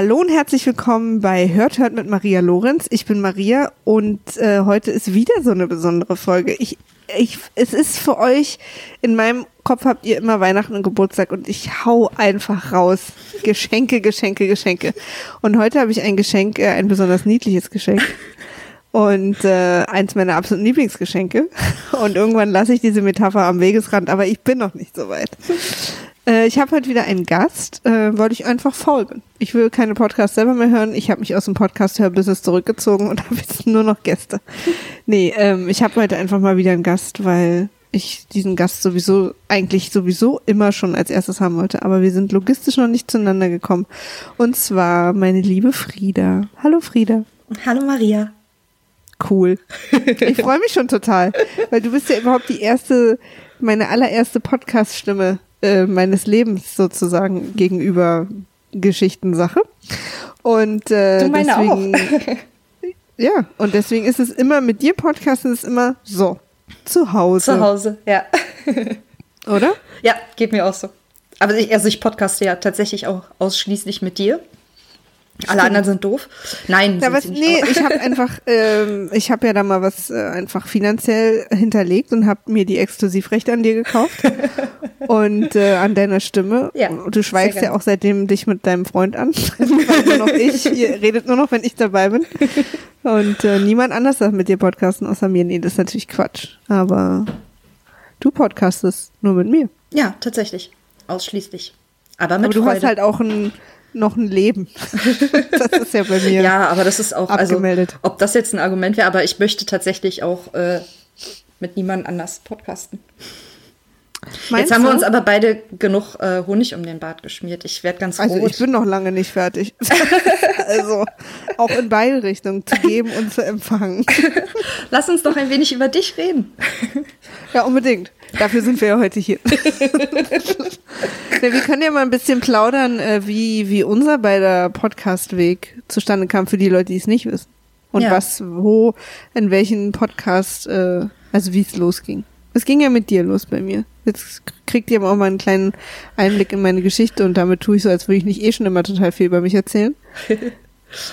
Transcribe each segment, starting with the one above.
Hallo und herzlich willkommen bei Hört Hört mit Maria Lorenz. Ich bin Maria und äh, heute ist wieder so eine besondere Folge. Ich, ich, es ist für euch, in meinem Kopf habt ihr immer Weihnachten und Geburtstag und ich hau einfach raus. Geschenke, Geschenke, Geschenke. Und heute habe ich ein Geschenk, äh, ein besonders niedliches Geschenk. Und äh, eins meiner absoluten Lieblingsgeschenke. Und irgendwann lasse ich diese Metapher am Wegesrand, aber ich bin noch nicht so weit. Äh, ich habe heute wieder einen Gast, äh, weil ich einfach faul bin. Ich will keine Podcasts selber mehr hören. Ich habe mich aus dem Podcast-Hörbusiness zurückgezogen und habe jetzt nur noch Gäste. Nee, ähm, ich habe heute einfach mal wieder einen Gast, weil ich diesen Gast sowieso, eigentlich sowieso immer schon als erstes haben wollte. Aber wir sind logistisch noch nicht zueinander gekommen. Und zwar meine liebe Frieda. Hallo Frieda. Hallo Maria. Cool. Ich freue mich schon total, weil du bist ja überhaupt die erste, meine allererste Podcast-Stimme äh, meines Lebens sozusagen gegenüber Geschichtensache. Und äh, du meine deswegen, auch. ja, und deswegen ist es immer mit dir Podcasten ist immer so zu Hause. Zu Hause, ja. Oder? Ja, geht mir auch so. Aber ich, also ich podcaste ja tatsächlich auch ausschließlich mit dir. Alle anderen sind doof. Nein, Ja, sind was, nee, ich habe einfach, ähm, ich habe ja da mal was äh, einfach finanziell hinterlegt und habe mir die Exklusivrechte an dir gekauft und äh, an deiner Stimme. Ja, Und du schweigst ja auch seitdem dich mit deinem Freund an. Nur noch ich, ihr redet nur noch, wenn ich dabei bin. Und äh, niemand anders darf mit dir podcasten außer mir. Nee, das ist natürlich Quatsch. Aber du podcastest nur mit mir. Ja, tatsächlich. Ausschließlich. Aber mit Aber du Freude. hast halt auch ein, noch ein Leben. das ist ja bei mir. ja, aber das ist auch abgemeldet. Also, ob das jetzt ein Argument wäre, aber ich möchte tatsächlich auch äh, mit niemand anders podcasten. Meinst jetzt haben wir du? uns aber beide genug äh, Honig um den Bart geschmiert. Ich werde ganz Also rot. ich bin noch lange nicht fertig. also auch in beide Richtungen zu geben und zu empfangen. Lass uns doch ein wenig über dich reden. Ja, unbedingt. Dafür sind wir ja heute hier. wir können ja mal ein bisschen plaudern, äh, wie, wie unser beider Podcastweg zustande kam für die Leute, die es nicht wissen. Und Ja. was, wo, in welchen Podcast, äh, also wie es losging. Es ging ja mit dir los bei mir. Jetzt kriegt ihr aber auch mal einen kleinen Einblick in meine Geschichte und damit tue ich so, als würde ich nicht eh schon immer total viel über mich erzählen.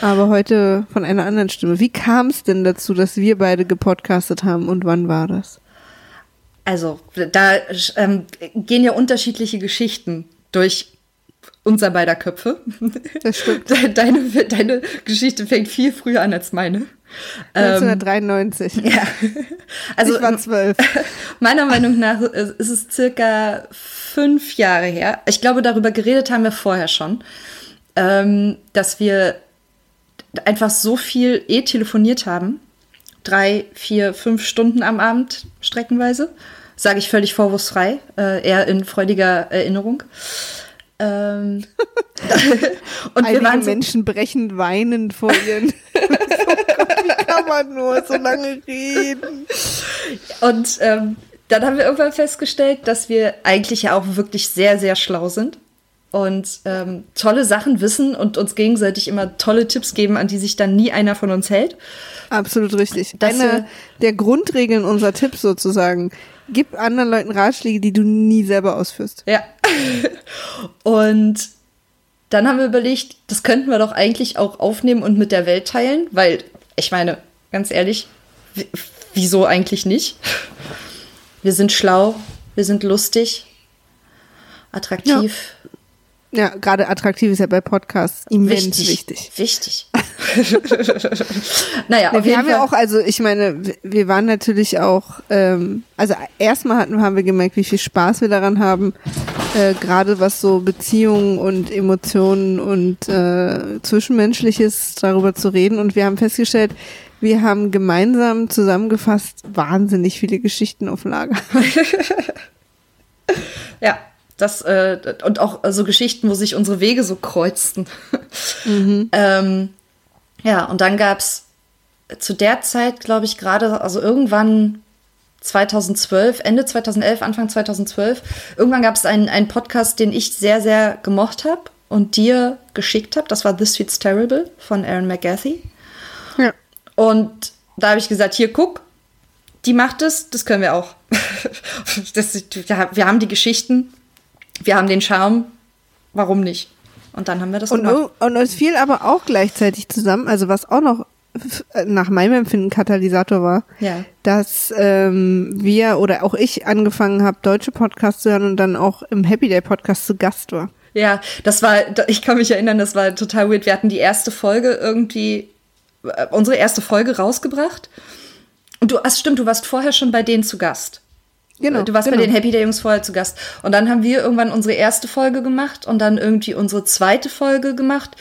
Aber heute von einer anderen Stimme. Wie kam es denn dazu, dass wir beide gepodcastet haben und wann war das? Also, da ähm, gehen ja unterschiedliche Geschichten durch unser beider Köpfe. Das stimmt. Deine, deine Geschichte fängt viel früher an als meine. Ähm, 1993. ja. Also, ich war zwölf. meiner Meinung nach ist es circa fünf Jahre her. Ich glaube, darüber geredet haben wir vorher schon, ähm, dass wir einfach so viel eh telefoniert haben. Drei, vier, fünf Stunden am Abend streckenweise. Sage ich völlig vorwurfsfrei, äh, eher in freudiger Erinnerung. Ähm, und wir Einige waren so, Menschen brechen weinend vor ihren. oh wie kann man nur so lange reden? Und ähm, dann haben wir irgendwann festgestellt, dass wir eigentlich ja auch wirklich sehr, sehr schlau sind und ähm, tolle Sachen wissen und uns gegenseitig immer tolle Tipps geben, an die sich dann nie einer von uns hält. Absolut richtig. Das, Eine der Grundregeln unserer Tipps sozusagen. Gib anderen Leuten Ratschläge, die du nie selber ausführst. Ja. und dann haben wir überlegt, das könnten wir doch eigentlich auch aufnehmen und mit der Welt teilen, weil ich meine, ganz ehrlich, wieso eigentlich nicht? Wir sind schlau, wir sind lustig, attraktiv. Ja, gerade attraktiv ist ja bei Podcasts immens wichtig. Wichtig. naja, Ja, auf wir jeden haben Fall. ja auch, also ich meine, wir- wir waren natürlich auch, ähm, also erstmal hatten, haben wir gemerkt, wie viel Spaß wir daran haben, äh, gerade was so Beziehungen und Emotionen und äh, Zwischenmenschliches darüber zu reden. Und wir haben festgestellt, wir haben gemeinsam zusammengefasst wahnsinnig viele Geschichten auf Lager. ja, das äh, und auch so Geschichten, wo sich unsere Wege so kreuzten. ähm, ja, und dann gab's zu der Zeit, glaube ich, gerade, also irgendwann 2012, Ende 2011, Anfang 2012, irgendwann gab es einen, einen Podcast, den ich sehr, sehr gemocht habe und dir geschickt habe. Das war This Sweet's Terrible von Aaron McGathy. Ja. Und da habe ich gesagt, hier, guck, die macht es, das können wir auch. das, wir haben die Geschichten, wir haben den Charme, warum nicht? Und dann haben wir das Und, gemacht. und es fiel aber auch gleichzeitig zusammen, also was auch noch f- nach meinem Empfinden Katalysator war, Ja. dass ähm, wir oder auch ich angefangen habe, deutsche Podcasts zu hören und dann auch im Happy Day Podcast zu Gast war. Ja, das war, ich kann mich erinnern, das war total weird. Wir hatten die erste Folge irgendwie, äh, unsere erste Folge rausgebracht. Und du, ach stimmt, du warst vorher schon bei denen zu Gast. Genau, Du warst genau. bei den Happy Day Jungs vorher zu Gast. Und dann haben wir irgendwann unsere erste Folge gemacht und dann irgendwie unsere zweite Folge gemacht.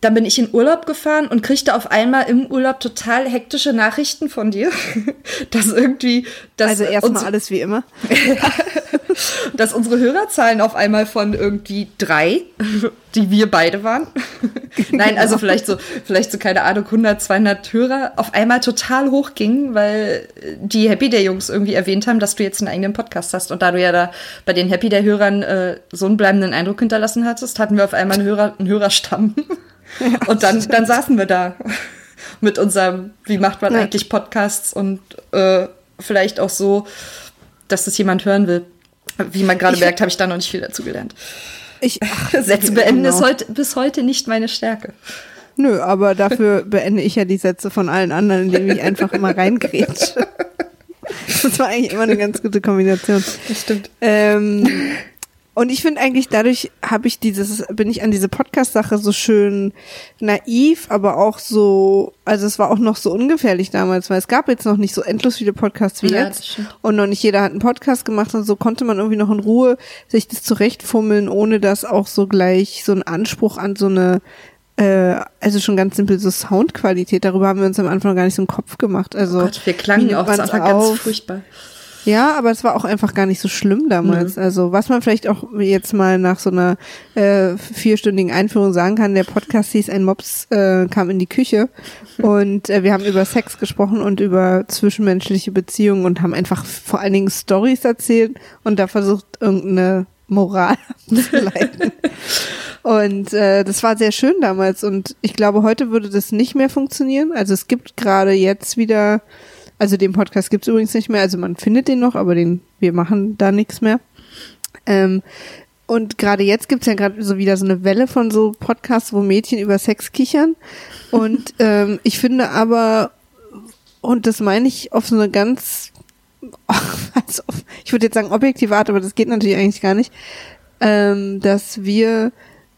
Dann bin ich in Urlaub gefahren und kriegte auf einmal im Urlaub total hektische Nachrichten von dir, dass irgendwie, dass Also erstmal alles wie immer. dass unsere Hörerzahlen auf einmal von irgendwie drei, die wir beide waren. Nein, also vielleicht so, vielleicht so, keine Ahnung, 100, 200 Hörer auf einmal total hochgingen, weil die Happy Day Jungs irgendwie erwähnt haben, dass du jetzt einen eigenen Podcast hast. Und da du ja da bei den Happy Day Hörern äh, so einen bleibenden Eindruck hinterlassen hattest, hatten wir auf einmal einen, Hörer, einen Hörerstamm. Und dann, dann saßen wir da mit unserem, wie macht man Ja. eigentlich Podcasts und äh, vielleicht auch so, dass das jemand hören will. Wie man gerade merkt, habe ich da noch nicht viel dazu gelernt. Ich, ach, Sätze beenden genau. ist heute, bis heute nicht meine Stärke. Nö, aber dafür beende ich ja die Sätze von allen anderen, indem ich einfach immer reingrätsche. Das war eigentlich immer eine ganz gute Kombination. Das stimmt. Ähm, und ich finde eigentlich, dadurch habe ich dieses, bin ich an diese Podcast-Sache so schön naiv, aber auch so, also es war auch noch so ungefährlich damals, weil es gab jetzt noch nicht so endlos viele Podcasts wie Ja, jetzt. Und noch nicht jeder hat einen Podcast gemacht und so konnte man irgendwie noch in Ruhe sich das zurechtfummeln, ohne dass auch so gleich so ein Anspruch an so eine äh, also schon ganz simpel so Soundqualität, darüber haben wir uns am Anfang gar nicht so einen Kopf gemacht. Also Oh Gott, wir klangen auch man's Anfang ganz furchtbar. Ja, aber es war auch einfach gar nicht so schlimm damals. Also was man vielleicht auch jetzt mal nach so einer äh, vierstündigen Einführung sagen kann, der Podcast hieß Ein Mops äh, kam in die Küche und äh, wir haben über Sex gesprochen und über zwischenmenschliche Beziehungen und haben einfach vor allen Dingen Stories erzählt und da versucht irgendeine Moral zu leiten. Und äh, das war sehr schön damals und ich glaube, heute würde das nicht mehr funktionieren. Also es gibt gerade jetzt wieder, also den Podcast gibt es übrigens nicht mehr, also man findet den noch, aber den, wir machen da nichts mehr. Ähm, und gerade jetzt gibt's ja gerade so wieder so eine Welle von so Podcasts, wo Mädchen über Sex kichern. Und ähm, ich finde aber, und das meine ich auf so eine ganz, ich würde jetzt sagen objektive Art, aber das geht natürlich eigentlich gar nicht, ähm, dass wir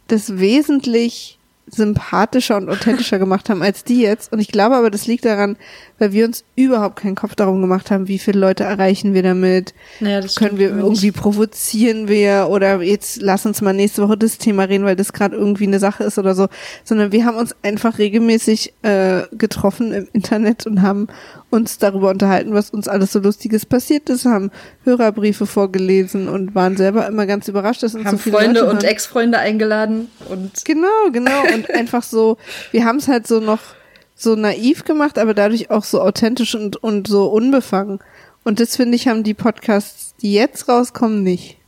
das wesentlich sympathischer und authentischer gemacht haben als die jetzt. Und ich glaube aber, das liegt daran, weil wir uns überhaupt keinen Kopf darum gemacht haben, wie viele Leute erreichen wir damit. Naja, das Können wir irgendwie provozieren wir oder jetzt lass uns mal nächste Woche das Thema reden, weil das gerade irgendwie eine Sache ist oder so, sondern wir haben uns einfach regelmäßig äh, getroffen im Internet und haben uns darüber unterhalten, was uns alles so Lustiges passiert ist, haben Hörerbriefe vorgelesen und waren selber immer ganz überrascht, dass uns Haben so viele Freunde Leute und. Ex-Freunde eingeladen und Genau, genau. Und einfach so, wir haben es halt so noch so naiv gemacht, aber dadurch auch so authentisch und, und so unbefangen. Und das finde ich, haben die Podcasts, die jetzt rauskommen, nicht.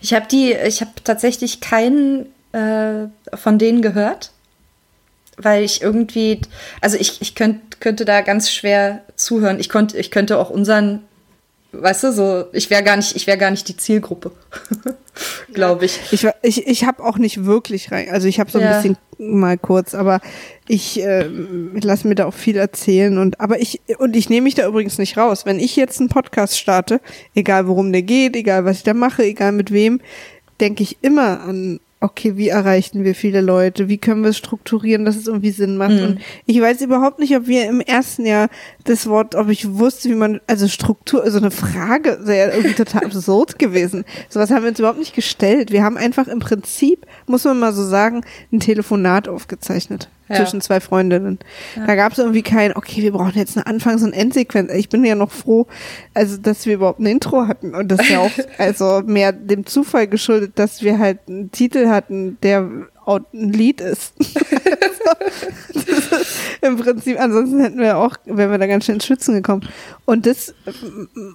Ich habe die, ich habe tatsächlich keinen äh, von denen gehört, weil ich irgendwie, also ich, ich könnt, könnte da ganz schwer zuhören. Ich konnte, ich könnte auch unseren, weißt du, so, ich wäre gar nicht, ich wäre gar nicht die Zielgruppe, glaube ich. Ich, ich, ich habe auch nicht wirklich rein, also ich habe so ein Ja. bisschen mal kurz, aber ich äh, lasse mir da auch viel erzählen und aber ich und ich nehme mich da übrigens nicht raus. Wenn ich jetzt einen Podcast starte, egal worum der geht, egal was ich da mache, egal mit wem, denke ich immer an okay, wie erreichen wir viele Leute? Wie können wir es strukturieren, dass es irgendwie Sinn macht? Und ich weiß überhaupt nicht, ob wir im ersten Jahr das Wort, ob ich wusste, wie man, also Struktur, so eine Frage, wäre irgendwie total absurd gewesen. Sowas haben wir uns überhaupt nicht gestellt. Wir haben einfach im Prinzip, muss man mal so sagen, ein Telefonat aufgezeichnet. Ja. Zwischen zwei Freundinnen. Da gab es irgendwie kein, okay, wir brauchen jetzt eine Anfangs- und Endsequenz. Ich bin ja noch froh, also dass wir überhaupt ein Intro hatten und das ist ja auch also mehr dem Zufall geschuldet, dass wir halt einen Titel hatten, der ein Lied ist. ist Im Prinzip, ansonsten hätten wir auch, wären wir da ganz schön ins Schwitzen gekommen. Und das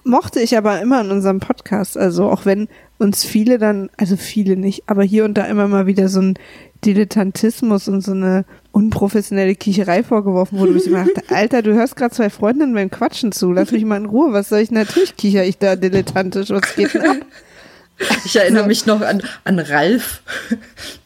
mochte ich aber immer in unserem Podcast. Also auch wenn uns viele dann, also viele nicht, aber hier und da immer mal wieder so ein Dilettantismus und so eine unprofessionelle Kiecherei vorgeworfen wurde, wo ich immer dachte, Alter, du hörst gerade zwei Freundinnen beim Quatschen zu, lass mich mal in Ruhe, was soll ich, natürlich kicher ich da dilettantisch, was geht denn ab? Ich erinnere mich noch an, an Ralf,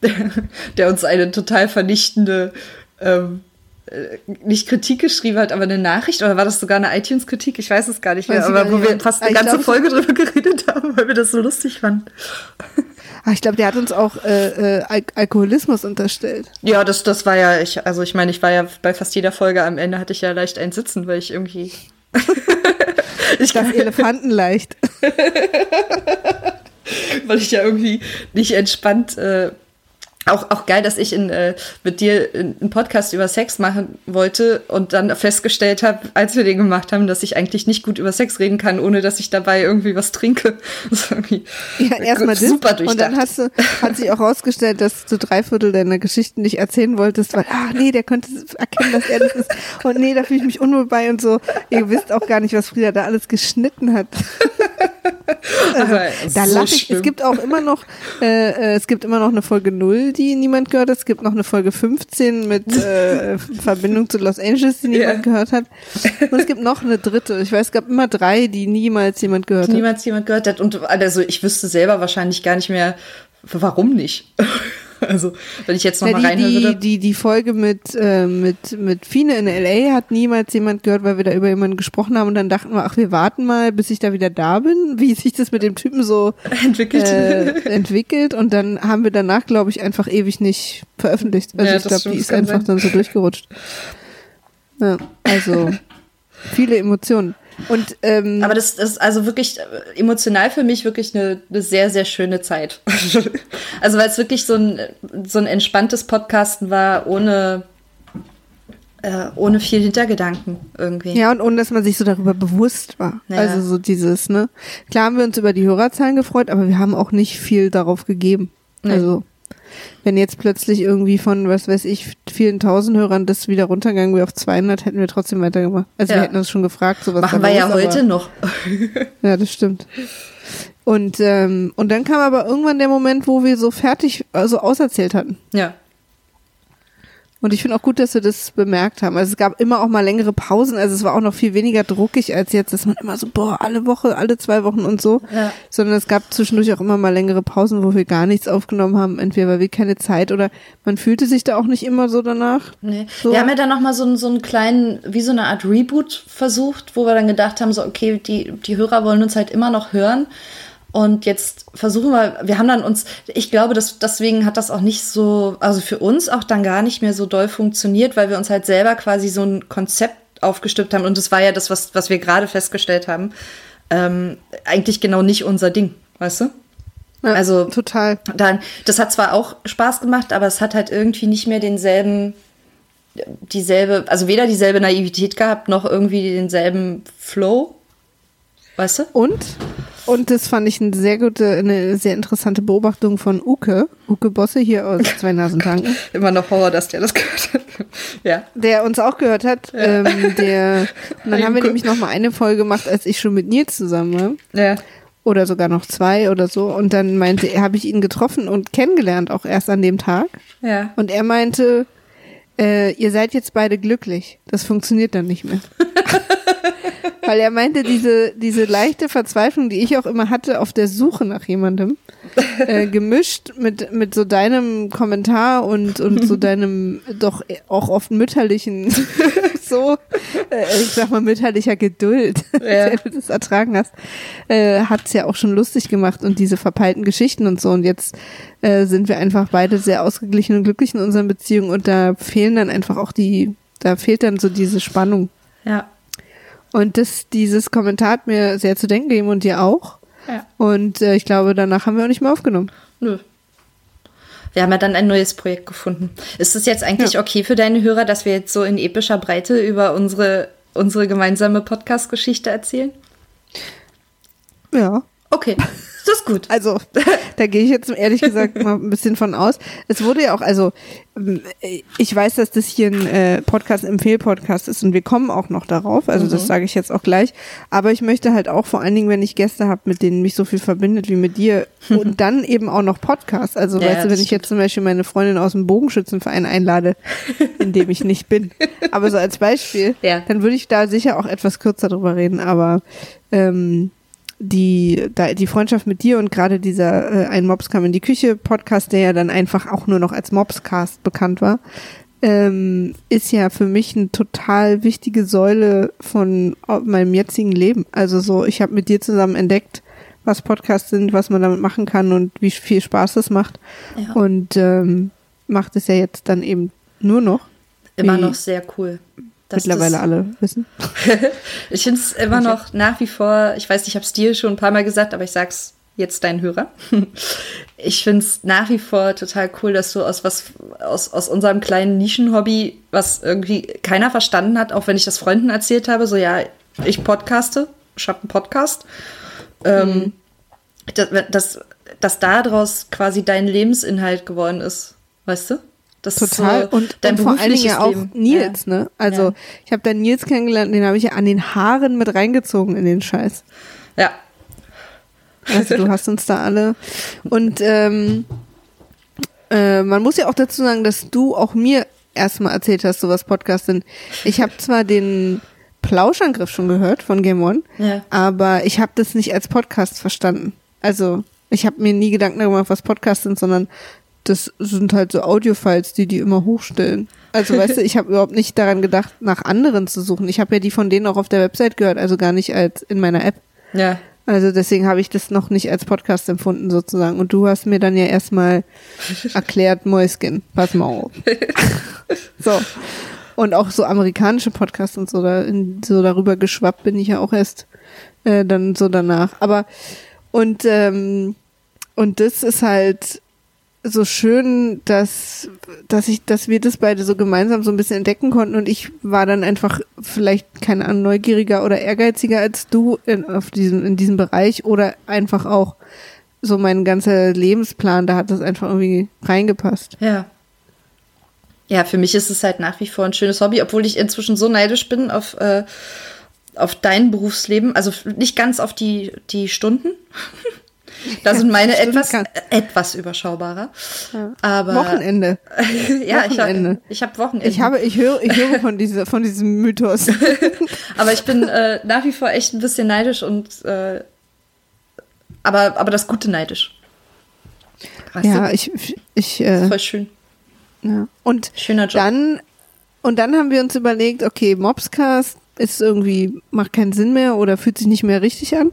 der, der uns eine total vernichtende ähm, äh, nicht Kritik geschrieben hat, aber eine Nachricht oder war das sogar eine iTunes-Kritik? Ich weiß es gar nicht mehr, aber wo wir fast eine ganze Folge drüber geredet haben, weil wir das so lustig fanden. Ach, ich glaube, der hat uns auch äh, äh, Al Alkoholismus unterstellt. Ja, das, das war ja, ich, also ich meine, ich war ja bei fast jeder Folge am Ende hatte ich ja leicht ein Sitzen, weil ich irgendwie. ich das Elefanten leicht. weil ich ja irgendwie nicht entspannt äh, auch, auch geil, dass ich in, äh, mit dir einen Podcast über Sex machen wollte und dann festgestellt habe, als wir den gemacht haben, dass ich eigentlich nicht gut über Sex reden kann, ohne dass ich dabei irgendwie was trinke. ja, erstmal das. Super durchdacht. Und dann hast du, hat sich auch rausgestellt, dass du drei Viertel deiner Geschichten nicht erzählen wolltest, weil, ah, nee, der könnte erkennen, dass er das ist. Und nee, da fühle ich mich unwohl bei und so. Ihr wisst auch gar nicht, was Frieda da alles geschnitten hat. also, da so lache ich. Schlimm. Es gibt auch immer noch, äh, äh, es gibt immer noch eine Folge 0, die niemand gehört hat. Es gibt noch eine Folge 15 mit äh, Verbindung zu Los Angeles, die niemand yeah. gehört hat. Und es gibt noch eine dritte. Ich weiß, es gab immer drei, die niemals jemand gehört hat. Niemals jemand gehört hat. Und also ich wüsste selber wahrscheinlich gar nicht mehr, warum nicht. Also, wenn ich jetzt noch ja, mal reinhören würde. Die, die Folge mit, äh, mit, mit Fine in L.A. hat niemals jemand gehört, weil wir da über jemanden gesprochen haben und dann dachten wir, ach, wir warten mal, bis ich da wieder da bin, wie sich das mit dem Typen so entwickelt. Äh, entwickelt und dann haben wir danach, glaube ich, einfach ewig nicht veröffentlicht. Also ja, ich glaube, die ist einfach sein. dann so durchgerutscht. Ja, also viele Emotionen. Und, ähm, Aber das, das ist also wirklich äh, emotional für mich wirklich eine, eine sehr, sehr schöne Zeit. also weil es wirklich so ein, so ein entspanntes Podcasten war, ohne, äh, ohne viel Hintergedanken irgendwie. Ja, und ohne dass man sich so darüber bewusst war. Ja. Also so dieses, ne? Klar haben wir uns über die Hörerzahlen gefreut, aber wir haben auch nicht viel darauf gegeben. Nee. Also wenn jetzt plötzlich irgendwie von, was weiß ich, vielen tausend Hörern das wieder runtergegangen wäre auf 200, hätten wir trotzdem weitergemacht. Also ja. wir hätten uns schon gefragt, sowas. Machen wir ja ist, heute noch. ja, das stimmt. Und, ähm, und dann kam aber irgendwann der Moment, wo wir so fertig, also auserzählt hatten. Ja. Und ich finde auch gut, dass wir das bemerkt haben. Also es gab immer auch mal längere Pausen. Also es war auch noch viel weniger druckig als jetzt, dass man immer so, boah, alle Woche, alle zwei Wochen und so. Ja. Sondern es gab zwischendurch auch immer mal längere Pausen, wo wir gar nichts aufgenommen haben. Entweder weil wir keine Zeit oder man fühlte sich da auch nicht immer so danach. Nee. So. Wir haben ja dann nochmal so, so einen kleinen, wie so eine Art Reboot versucht, wo wir dann gedacht haben, so, okay, die, die Hörer wollen uns halt immer noch hören. Und jetzt versuchen wir, wir haben dann uns, ich glaube, dass deswegen hat das auch nicht so, also für uns auch dann gar nicht mehr so doll funktioniert, weil wir uns halt selber quasi so ein Konzept aufgestülpt haben. Und das war ja das, was, was wir gerade festgestellt haben. Ähm, eigentlich genau nicht unser Ding, weißt du? Ja, also total. Dann, das hat zwar auch Spaß gemacht, aber es hat halt irgendwie nicht mehr denselben, dieselbe, also weder dieselbe Naivität gehabt, noch irgendwie denselben Flow. Weißt du? Und und das fand ich eine sehr gute, eine sehr interessante Beobachtung von Uke, Uke Bosse hier aus Zwei Nasentanken. Immer noch Horror, dass der das gehört hat. ja. Der uns auch gehört hat. Ja. Ähm, der, und dann haben wir nämlich noch mal eine Folge gemacht, als ich schon mit Nils zusammen war. Ja. Oder sogar noch zwei oder so. Und dann meinte er, habe ich ihn getroffen und kennengelernt, auch erst an dem Tag. Ja. Und er meinte, äh, ihr seid jetzt beide glücklich. Das funktioniert dann nicht mehr. Weil er meinte, diese, diese leichte Verzweiflung, die ich auch immer hatte auf der Suche nach jemandem, äh, gemischt mit, mit so deinem Kommentar und, und so deinem doch auch oft mütterlichen, so, äh, ich sag mal, mütterlicher Geduld, ja. der du das ertragen hast, äh, hat's ja auch schon lustig gemacht und diese verpeilten Geschichten und so. Und jetzt äh, sind wir einfach beide sehr ausgeglichen und glücklich in unseren Beziehungen und da fehlen dann einfach auch die, da fehlt dann so diese Spannung. Ja. Und das, dieses Kommentar hat mir sehr zu denken gegeben und dir auch. Ja. Und äh, ich glaube, danach haben wir auch nicht mehr aufgenommen. Nö. Wir haben ja dann ein neues Projekt gefunden. Ist es jetzt eigentlich ja. okay für deine Hörer, dass wir jetzt so in epischer Breite über unsere, unsere gemeinsame Podcast-Geschichte erzählen? Ja. Okay. Das ist gut. Also, da gehe ich jetzt ehrlich gesagt mal ein bisschen von aus. Es wurde ja auch, also, ähm, ich weiß, dass das hier ein äh, Podcast, Empfehl-Podcast ist und wir kommen auch noch darauf. Also, mhm. das sage ich jetzt auch gleich. Aber ich möchte halt auch vor allen Dingen, wenn ich Gäste habe, mit denen mich so viel verbindet wie mit dir und dann eben auch noch Podcast. Also, ja, weißt du, wenn ich jetzt zum Beispiel meine Freundin aus dem Bogenschützenverein einlade, in dem ich nicht bin. Aber so als Beispiel, ja. dann würde ich da sicher auch etwas kürzer drüber reden. Aber, ähm, die, da, die Freundschaft mit dir und gerade dieser äh, Ein Mobs kam in die Küche Podcast, der ja dann einfach auch nur noch als Mobscast bekannt war, ähm, ist ja für mich eine total wichtige Säule von meinem jetzigen Leben. Also so, ich habe mit dir zusammen entdeckt, was Podcasts sind, was man damit machen kann und wie viel Spaß es macht. Ja. Und ähm, macht es ja jetzt dann eben nur noch. Immer noch sehr cool mittlerweile alle wissen. ich finde es immer noch nach wie vor, ich weiß, ich habe es dir schon ein paar Mal gesagt, aber ich sag's jetzt deinen Hörer. ich finde es nach wie vor total cool, dass du aus was, aus, aus unserem kleinen Nischenhobby, was irgendwie keiner verstanden hat, auch wenn ich das Freunden erzählt habe, so ja, ich podcaste, ich habe einen Podcast. Ähm, mhm. dass, dass, dass daraus quasi dein Lebensinhalt geworden ist, weißt du? Das Total. So und, dein und vor allen Dingen ja auch Nils, ja. ne? Also ja. ich habe dann Nils kennengelernt, den habe ich ja an den Haaren mit reingezogen in den Scheiß. Ja. Also du hast uns da alle. Und ähm, äh, man muss ja auch dazu sagen, dass du auch mir erstmal erzählt hast, so was Podcasts sind. Ich habe zwar den Plauschangriff schon gehört von Game One, ja. aber ich habe das nicht als Podcast verstanden. Also ich habe mir nie Gedanken darüber gemacht, was Podcasts sind, sondern das sind halt so Audiofiles, die die immer hochstellen. Also weißt du, ich habe überhaupt nicht daran gedacht, nach anderen zu suchen. Ich habe ja die von denen auch auf der Website gehört, also gar nicht als in meiner App. Ja. Also deswegen habe ich das noch nicht als Podcast empfunden sozusagen. Und du hast mir dann ja erstmal erklärt, Mäuskin, pass mal auf. so. Und auch so amerikanische Podcasts und so, da in, so darüber geschwappt bin ich ja auch erst äh, dann so danach. Aber und ähm, und das ist halt so schön, dass, dass ich, dass wir das beide so gemeinsam so ein bisschen entdecken konnten und ich war dann einfach vielleicht keine Ahnung neugieriger oder ehrgeiziger als du in, auf diesem, in diesem Bereich oder einfach auch so mein ganzer Lebensplan, da hat das einfach irgendwie reingepasst. Ja. Ja, für mich ist es halt nach wie vor ein schönes Hobby, obwohl ich inzwischen so neidisch bin auf, äh, auf dein Berufsleben, also nicht ganz auf die, die Stunden. Da sind meine etwas, etwas überschaubarer. Ja. Aber Wochenende. ja, Wochenende. ich habe ich hab Wochenende. Ich habe, ich höre, ich höre von dieser, von diesem Mythos. aber ich bin äh, nach wie vor echt ein bisschen neidisch und äh, aber, aber das Gute neidisch. Weißt ja, du? ich, ich, äh, voll schön. Ja. Und Schöner Job. dann, und dann haben wir uns überlegt, okay, Mobscast ist irgendwie, macht keinen Sinn mehr oder fühlt sich nicht mehr richtig an.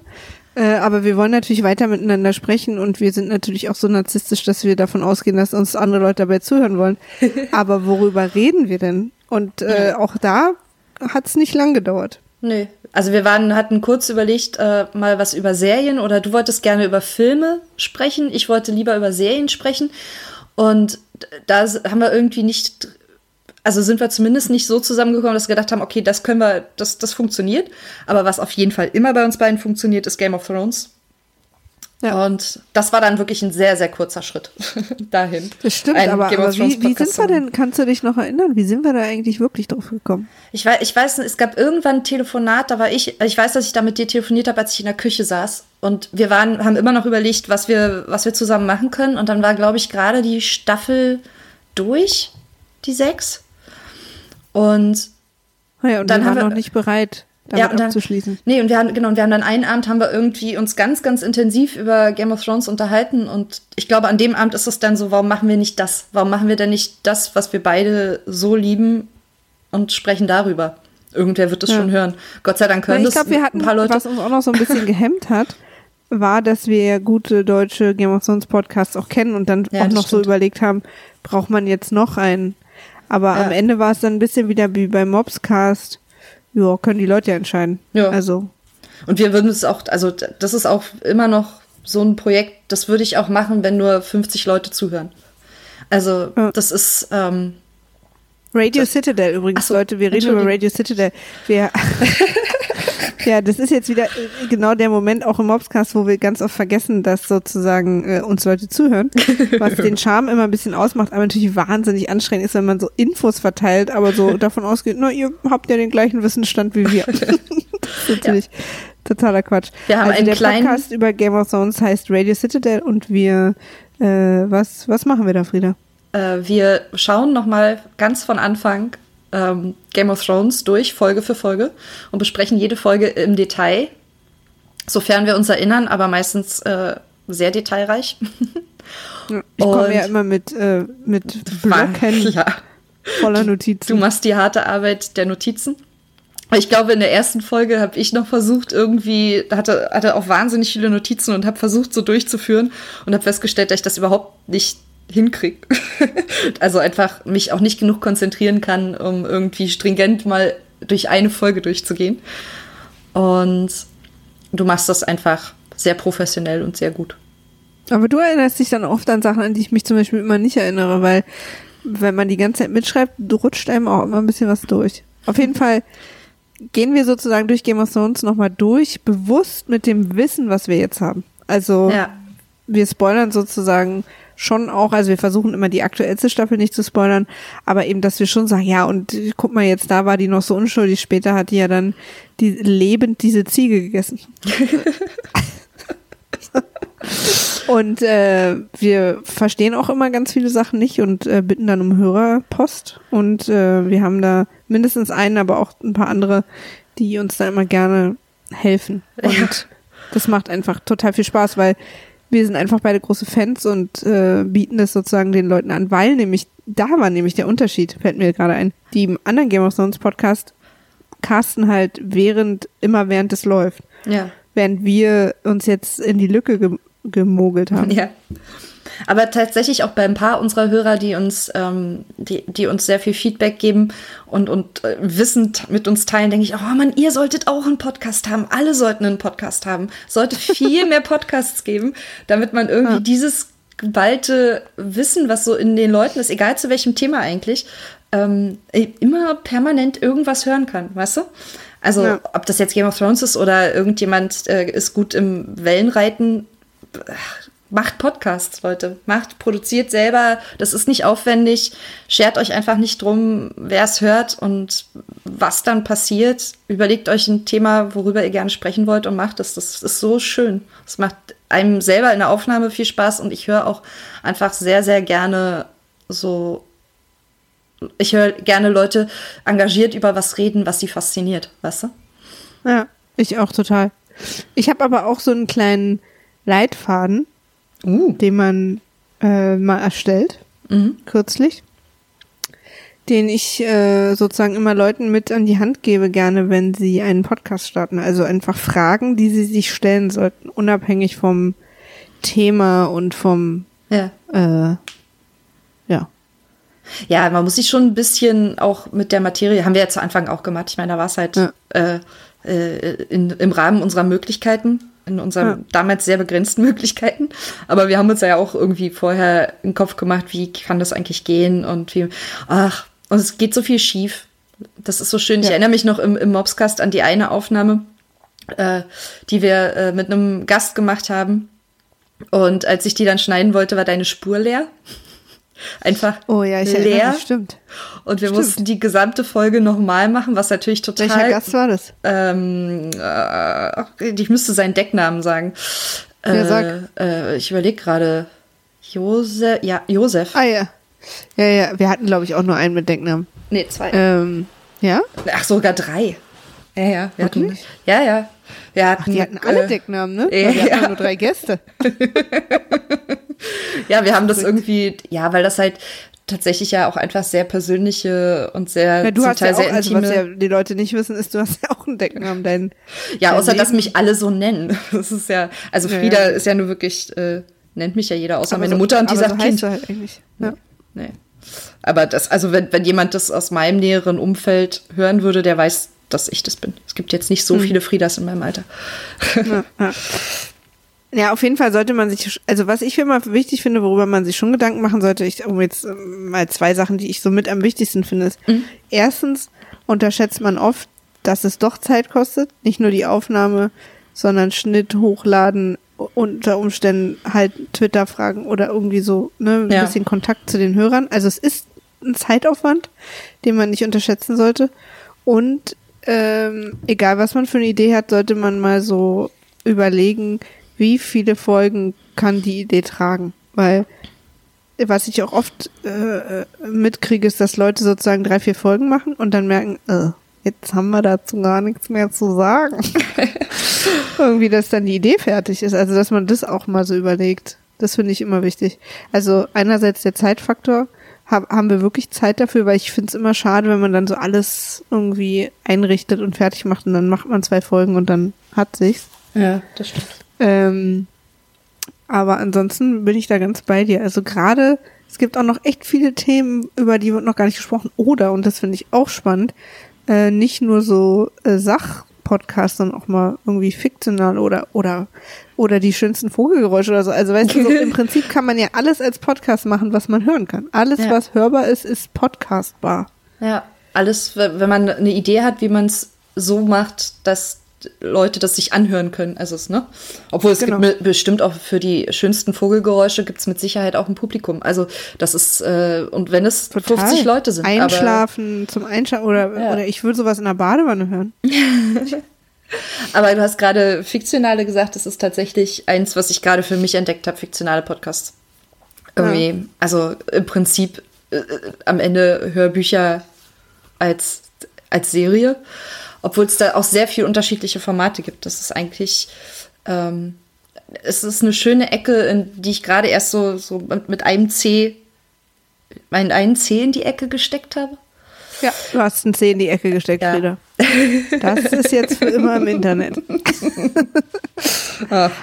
Äh, aber wir wollen natürlich weiter miteinander sprechen und wir sind natürlich auch so narzisstisch, dass wir davon ausgehen, dass uns andere Leute dabei zuhören wollen. aber worüber reden wir denn? Und äh, auch da hat es nicht lang gedauert. Nö. Also wir waren, hatten kurz überlegt, äh, mal was über Serien oder du wolltest gerne über Filme sprechen. Ich wollte lieber über Serien sprechen. Und da haben wir irgendwie nicht also sind wir zumindest nicht so zusammengekommen, dass wir gedacht haben, okay, das können wir, das, das funktioniert. Aber was auf jeden Fall immer bei uns beiden funktioniert, ist Game of Thrones. Ja. Und das war dann wirklich ein sehr, sehr kurzer Schritt dahin. Das stimmt, aber, aber wie, wie sind wir denn, kannst du dich noch erinnern, wie sind wir da eigentlich wirklich drauf gekommen? Ich weiß, ich weiß, es gab irgendwann ein Telefonat, da war ich, ich weiß, dass ich da mit dir telefoniert habe, als ich in der Küche saß. Und wir waren, haben immer noch überlegt, was wir, was wir zusammen machen können. Und dann war, glaube ich, gerade die Staffel durch, die sechs. Und ja, und dann wir waren wir noch nicht bereit, damit ja, dann, abzuschließen. Nee, und wir haben, genau, und wir haben dann einen Abend haben wir irgendwie uns ganz, ganz intensiv über Game of Thrones unterhalten und ich glaube, an dem Abend ist es dann so, warum machen wir nicht das? Warum machen wir denn nicht das, was wir beide so lieben und sprechen darüber? Irgendwer wird es ja. schon hören. Gott sei Dank hören ja, ich glaub, wir hatten, ein paar Leute. Was uns auch noch so ein bisschen gehemmt hat, war, dass wir gute deutsche Game of Thrones Podcasts auch kennen und dann ja, auch noch stimmt. so überlegt haben, braucht man jetzt noch einen? Aber ja. am Ende war es dann ein bisschen wieder wie beim Mobscast. Ja, können die Leute ja entscheiden. Ja. Also. Und wir würden es auch, also das ist auch immer noch so ein Projekt, das würde ich auch machen, wenn nur 50 Leute zuhören. Also ja. das ist ähm, Radio das, Citadel übrigens, so, Leute, wir reden über Radio Citadel. Wir Ja, das ist jetzt wieder äh, genau der Moment auch im Mobscast, wo wir ganz oft vergessen, dass sozusagen äh, uns Leute zuhören, was den Charme immer ein bisschen ausmacht, aber natürlich wahnsinnig anstrengend ist, wenn man so Infos verteilt, aber so davon ausgeht, na, ihr habt ja den gleichen Wissensstand wie wir. das ist natürlich ja. totaler Quatsch. Wir haben also einen der kleinen Podcast über Game of Thrones heißt Radio Citadel und wir äh, was was machen wir da, Frieda? Äh, wir schauen nochmal ganz von Anfang ähm, Game of Thrones durch, Folge für Folge, und besprechen jede Folge im Detail. sofern wir uns erinnern, aber meistens äh, sehr detailreich. ich komme ja immer mit, äh, mit Blöcken ja. voller Notizen. Du machst die harte Arbeit der Notizen. Ich glaube, in der ersten Folge habe ich noch versucht, irgendwie, hatte, hatte auch wahnsinnig viele Notizen und habe versucht, so durchzuführen und habe festgestellt, dass ich das überhaupt nicht hinkriege. also einfach mich auch nicht genug konzentrieren kann, um irgendwie stringent mal durch eine Folge durchzugehen. Und du machst das einfach sehr professionell und sehr gut. Aber du erinnerst dich dann oft an Sachen, an die ich mich zum Beispiel immer nicht erinnere, weil wenn man die ganze Zeit mitschreibt, rutscht einem auch immer ein bisschen was durch. Auf jeden Fall gehen wir sozusagen durch Game of Thrones nochmal durch, bewusst mit dem Wissen, was wir jetzt haben. Also ja. wir spoilern sozusagen schon auch, also wir versuchen immer die aktuellste Staffel nicht zu spoilern, aber eben, dass wir schon sagen, ja, und guck mal jetzt, da war die noch so unschuldig, später hat die ja dann die lebend diese Ziege gegessen. und äh, wir verstehen auch immer ganz viele Sachen nicht und äh, bitten dann um Hörerpost. Und äh, wir haben da mindestens einen, aber auch ein paar andere, die uns da immer gerne helfen. Und ja. das macht einfach total viel Spaß, weil wir sind einfach beide große Fans und äh, bieten das sozusagen den Leuten an, weil nämlich, da war nämlich der Unterschied, fällt mir gerade ein. Die im anderen Game of Thrones Podcast casten halt während, immer während es läuft. Ja. Während wir uns jetzt in die Lücke ge gemogelt haben. Ja. Aber tatsächlich auch bei ein paar unserer Hörer, die uns, ähm, die, die uns sehr viel Feedback geben und, und äh, Wissen mit uns teilen, denke ich, oh Mann, ihr solltet auch einen Podcast haben. Alle sollten einen Podcast haben. Sollte viel mehr Podcasts geben, damit man irgendwie ja. dieses geballte Wissen, was so in den Leuten ist, egal zu welchem Thema eigentlich, ähm, immer permanent irgendwas hören kann, weißt du? Also, ja. ob das jetzt Game of Thrones ist oder irgendjemand äh, ist gut im Wellenreiten, macht Podcasts, Leute. Macht, produziert selber. Das ist nicht aufwendig. Schert euch einfach nicht drum, wer es hört und was dann passiert. Überlegt euch ein Thema, worüber ihr gerne sprechen wollt und macht es. Das. das ist so schön. Es macht einem selber in der Aufnahme viel Spaß und ich höre auch einfach sehr, sehr gerne so. Ich höre gerne Leute engagiert über was reden, was sie fasziniert, weißt du? Ja, ich auch total. Ich habe aber auch so einen kleinen Leitfaden, uh. den man äh, mal erstellt, mhm. kürzlich, den ich äh, sozusagen immer Leuten mit an die Hand gebe, gerne, wenn sie einen Podcast starten. Also einfach Fragen, die sie sich stellen sollten, unabhängig vom Thema und vom ja. Äh, ja. Ja, man muss sich schon ein bisschen auch mit der Materie, haben wir ja zu Anfang auch gemacht. Ich meine, da war es halt ja. äh, äh, in, im Rahmen unserer Möglichkeiten in unseren ja. damals sehr begrenzten Möglichkeiten. Aber wir haben uns ja auch irgendwie vorher im Kopf gemacht, wie kann das eigentlich gehen und wie, ach, und es geht so viel schief. Das ist so schön. Ja. Ich erinnere mich noch im, im Mobscast an die eine Aufnahme, äh, die wir äh, mit einem Gast gemacht haben. Und als ich die dann schneiden wollte, war deine Spur leer einfach oh, ja, ich leer. Mich, stimmt. Und wir stimmt. mussten die gesamte Folge nochmal machen, was natürlich total. Welcher Gast war das? Ähm, äh, ich müsste seinen Decknamen sagen. Ja, äh, sag. Äh, ich überlege gerade. Josef. Ja, Josef. Ah ja. Ja, ja. Wir hatten, glaube ich, auch nur einen mit Decknamen. Nee, zwei. Ähm, ja? Ach, sogar drei. Ja, ja. Wir hatten, ja, ja. Wir hatten, Ach, die hatten alle äh, Decknamen, ne? Weil wir hatten nur drei Gäste. ja, wir haben das irgendwie, ja, weil das halt tatsächlich ja auch einfach sehr persönliche und sehr ja, du hast ja auch, sehr intime. Also was ja die Leute nicht wissen, ist, du hast ja auch einen Decknamen, dein Ja, außer Leben. dass mich alle so nennen. Das ist ja, also Frieda ja, ja. ist ja nur wirklich, äh, nennt mich ja jeder, außer aber meine so, Mutter und die sagt so Kind. Halt eigentlich. Ja. Nee. Aber das, also wenn, wenn jemand das aus meinem näheren Umfeld hören würde, der weiß, dass ich das bin. Es gibt jetzt nicht so hm. viele Friedas in meinem Alter. Ja, ja. Ja, auf jeden Fall sollte man sich, also was ich immer wichtig finde, worüber man sich schon Gedanken machen sollte, ich, um jetzt ähm, mal zwei Sachen, die ich so mit am wichtigsten finde, ist, mhm. erstens unterschätzt man oft, dass es doch Zeit kostet, nicht nur die Aufnahme, sondern Schnitt, Hochladen, unter Umständen halt Twitter-Fragen oder irgendwie so, ne, ein ja. bisschen Kontakt zu den Hörern. Also es ist ein Zeitaufwand, den man nicht unterschätzen sollte. Und ähm, egal was man für eine Idee hat, sollte man mal so überlegen, wie viele Folgen kann die Idee tragen? Weil was ich auch oft äh, mitkriege, ist, dass Leute sozusagen drei, vier Folgen machen und dann merken, äh, jetzt haben wir dazu gar nichts mehr zu sagen. Irgendwie, dass dann die Idee fertig ist. Also, dass man das auch mal so überlegt. Das finde ich immer wichtig. Also, einerseits der Zeitfaktor. Hab, haben wir wirklich Zeit dafür, weil ich finde es immer schade, wenn man dann so alles irgendwie einrichtet und fertig macht und dann macht man zwei Folgen und dann hat sich's. Ja, das stimmt. Ähm, aber ansonsten bin ich da ganz bei dir. Also gerade, es gibt auch noch echt viele Themen, über die wird noch gar nicht gesprochen. Oder, und das finde ich auch spannend, äh, nicht nur so äh, Sachpodcasts, sondern auch mal irgendwie fiktional oder, oder, oder die schönsten Vogelgeräusche oder so. Also weißt du, so im Prinzip kann man ja alles als Podcast machen, was man hören kann. Alles, Ja. was hörbar ist, ist podcastbar. Ja, alles, wenn man eine Idee hat, wie man es so macht, dass Leute das sich anhören können. Also es, ne? Obwohl es Genau. gibt bestimmt auch für die schönsten Vogelgeräusche gibt es mit Sicherheit auch ein Publikum. Also das ist, äh, und wenn es 50 Leute sind. Aber, Einschlafen, zum Einschlafen oder, Ja. oder ich würde sowas in der Badewanne hören. aber du hast gerade fiktionale gesagt, das ist tatsächlich eins, was ich gerade für mich entdeckt habe, fiktionale Podcasts. Irgendwie, also im Prinzip äh, äh, am Ende Hörbücher als, als Serie, obwohl es da auch sehr viel unterschiedliche Formate gibt. Das ist eigentlich, ähm, es ist eine schöne Ecke, in die ich gerade erst so, so mit- einem C, meinen einen C in die Ecke gesteckt habe. Ja, du hast einen C in die Ecke gesteckt, Ja. Frieda. Das ist jetzt für immer im Internet.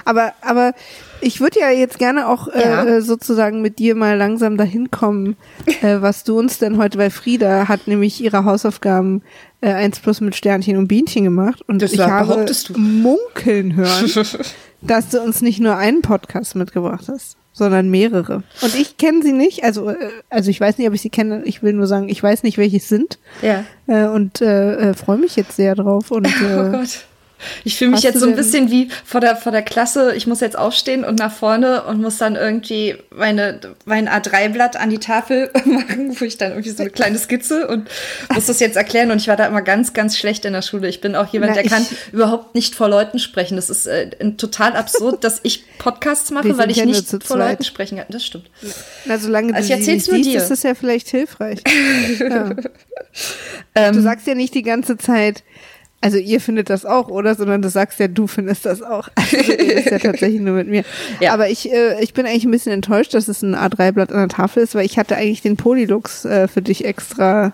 Aber, aber ich würde ja jetzt gerne auch Ja. äh, sozusagen mit dir mal langsam dahin kommen, äh, was du uns denn heute, weil Frieda hat nämlich ihre Hausaufgaben äh, 1 plus mit Sternchen und Bienchen gemacht und Das ich habe munkeln hören, dass du uns nicht nur einen Podcast mitgebracht hast, sondern mehrere. Und ich kenne sie nicht, also, äh, also ich weiß nicht, ob ich sie kenne, ich will nur sagen, ich weiß nicht, welche es sind Ja. äh, und äh, äh, freue mich jetzt sehr drauf und Oh äh, Gott. Ich fühle mich Hast jetzt so ein bisschen wie vor der, vor der Klasse. Ich muss jetzt aufstehen und nach vorne und muss dann irgendwie meine, mein A3-Blatt an die Tafel machen, wo ich dann irgendwie so eine kleine Skizze und muss das jetzt erklären. Und ich war da immer ganz, ganz schlecht in der Schule. Ich bin auch jemand, Na, der kann überhaupt nicht vor Leuten sprechen. Das ist äh, total absurd, dass ich Podcasts mache, weil ich ja nicht vor zweit. Leuten sprechen kann. Das stimmt. na, solange Also du ich sie nicht nur siehst, dir. ist das ja vielleicht hilfreich. ja. Ähm, Du sagst ja nicht die ganze Zeit, also ihr findet das auch, oder? Sondern du sagst ja, du findest das auch. Also redest ja tatsächlich nur mit mir. Ja. Aber ich, äh, ich bin eigentlich ein bisschen enttäuscht, dass es ein A3-Blatt an der Tafel ist, weil ich hatte eigentlich den Polylux äh, für dich extra.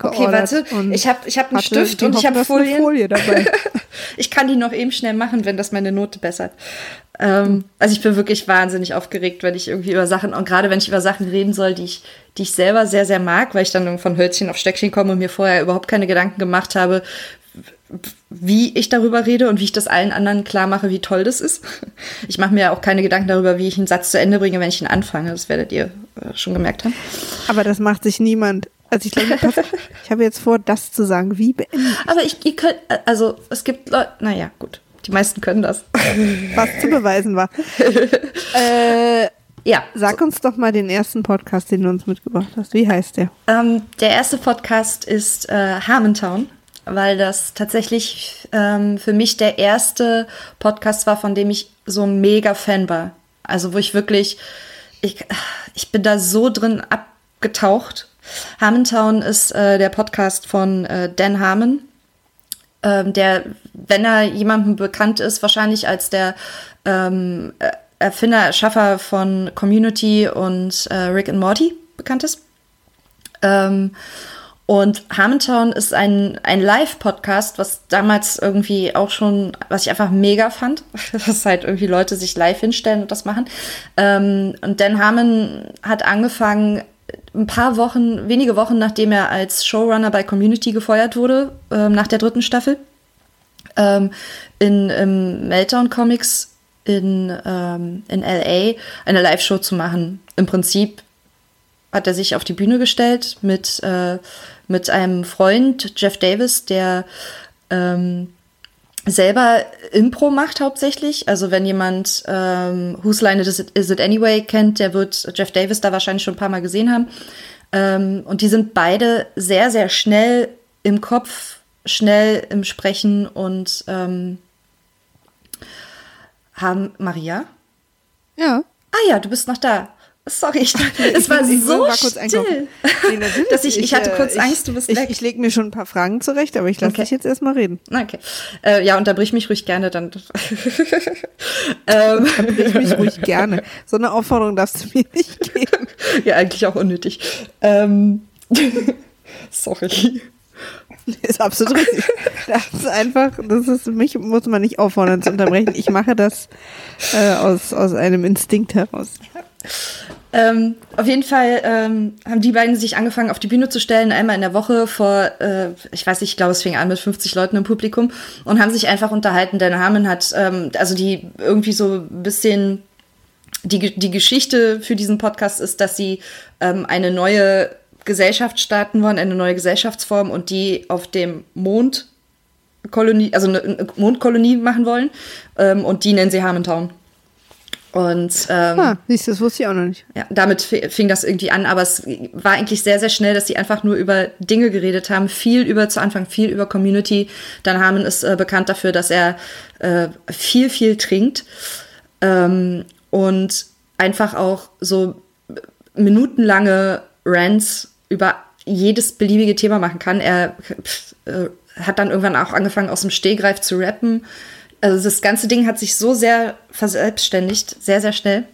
Okay, warte. und Ich habe ich hab einen Stift und ich habe Folien. Folie dabei. Ich kann die noch eben schnell machen, wenn das meine Note bessert. Ähm, also ich bin wirklich wahnsinnig aufgeregt, wenn ich irgendwie über Sachen, und gerade wenn ich über Sachen reden soll, die ich, die ich selber sehr, sehr mag, weil ich dann von Hölzchen auf Stöckchen komme und mir vorher überhaupt keine Gedanken gemacht habe, wie ich darüber rede und wie ich das allen anderen klar mache, wie toll das ist. Ich mache mir auch keine Gedanken darüber, wie ich einen Satz zu Ende bringe, wenn ich ihn anfange. Das werdet ihr äh, schon gemerkt haben. Aber das macht sich niemand. Also ich glaube, ich habe jetzt vor, das zu sagen. Wie beenden, Aber ich, ihr könnt, also es gibt Leute, naja, gut. Die meisten können das. was zu beweisen war. äh, Ja, sag uns doch mal den ersten Podcast, den du uns mitgebracht hast. Wie heißt der? Ähm, der erste Podcast ist äh, Harmontown, weil das tatsächlich ähm, für mich der erste Podcast war, von dem ich so mega Fan war. Also wo ich wirklich, ich, ich bin da so drin abgetaucht. Harmontown ist äh, der Podcast von äh, Dan Harmon, ähm, der, wenn er jemandem bekannt ist, wahrscheinlich als der ähm, äh, Erfinder, Erschaffer von Community und äh, Rick and Morty bekannt ist. Ähm, und Harmontown ist ein, ein Live-Podcast, was damals irgendwie auch schon, was ich einfach mega fand, dass halt irgendwie Leute sich live hinstellen und das machen. Ähm, und Dan Harmon hat angefangen, ein paar Wochen, wenige Wochen nachdem er als Showrunner bei Community gefeuert wurde, ähm, nach der dritten Staffel, ähm, in im Meltdown Comics in, ähm, in LA eine Live-Show zu machen. Im Prinzip hat er sich auf die Bühne gestellt mit, äh, mit einem Freund, Jeff Davis, der ähm, selber Impro macht hauptsächlich. Also wenn jemand ähm, Whose Line Is It, Is It Anyway kennt, der wird Jeff Davis da wahrscheinlich schon ein paar Mal gesehen haben. Ähm, und die sind beide sehr, sehr schnell im Kopf, schnell im Sprechen und ähm, haben Maria. Ja. Ah ja, du bist noch da. Sorry, ich es war ich so still. Nee, dass ich, ich hatte äh, kurz ich, Angst, du bist ich, weg. Ich lege mir schon ein paar Fragen zurecht, aber ich lasse Okay. dich jetzt erstmal reden. Okay. Äh, ja, unterbrich mich ruhig gerne dann. ähm, Ich mich ruhig gerne. So eine Aufforderung darfst du mir nicht geben. ja, eigentlich auch unnötig. Ähm, sorry. Ist absolut richtig. Das ist einfach, das ist, mich muss man nicht auffordern zu unterbrechen. Ich mache das äh, aus, aus einem Instinkt heraus. Ähm, auf jeden Fall ähm, haben die beiden sich angefangen, auf die Bühne zu stellen, einmal in der Woche vor, äh, ich weiß nicht, ich glaube, es fing an mit 50 Leuten im Publikum und haben sich einfach unterhalten. Dan Harmon hat, ähm, also die irgendwie so ein bisschen, die, die Geschichte für diesen Podcast ist, dass sie ähm, eine neue Gesellschaft starten wollen, eine neue Gesellschaftsform und die auf dem Mond Kolonie, also eine Mondkolonie machen wollen ähm, und die nennen sie Harmontown. Und ähm, Ah, siehst du, das wusste ich auch noch nicht. ja, damit fi- fing das irgendwie an, aber es war eigentlich sehr, sehr schnell, dass sie einfach nur über Dinge geredet haben, viel über, zu Anfang viel über Community. Dan Harmon ist äh, bekannt dafür, dass er äh, viel, viel trinkt ähm, und einfach auch so minutenlange Rants über jedes beliebige Thema machen kann. Er pff, äh, hat dann irgendwann auch angefangen, aus dem Stehgreif zu rappen. Also das ganze Ding hat sich so sehr verselbstständigt, sehr, sehr schnell.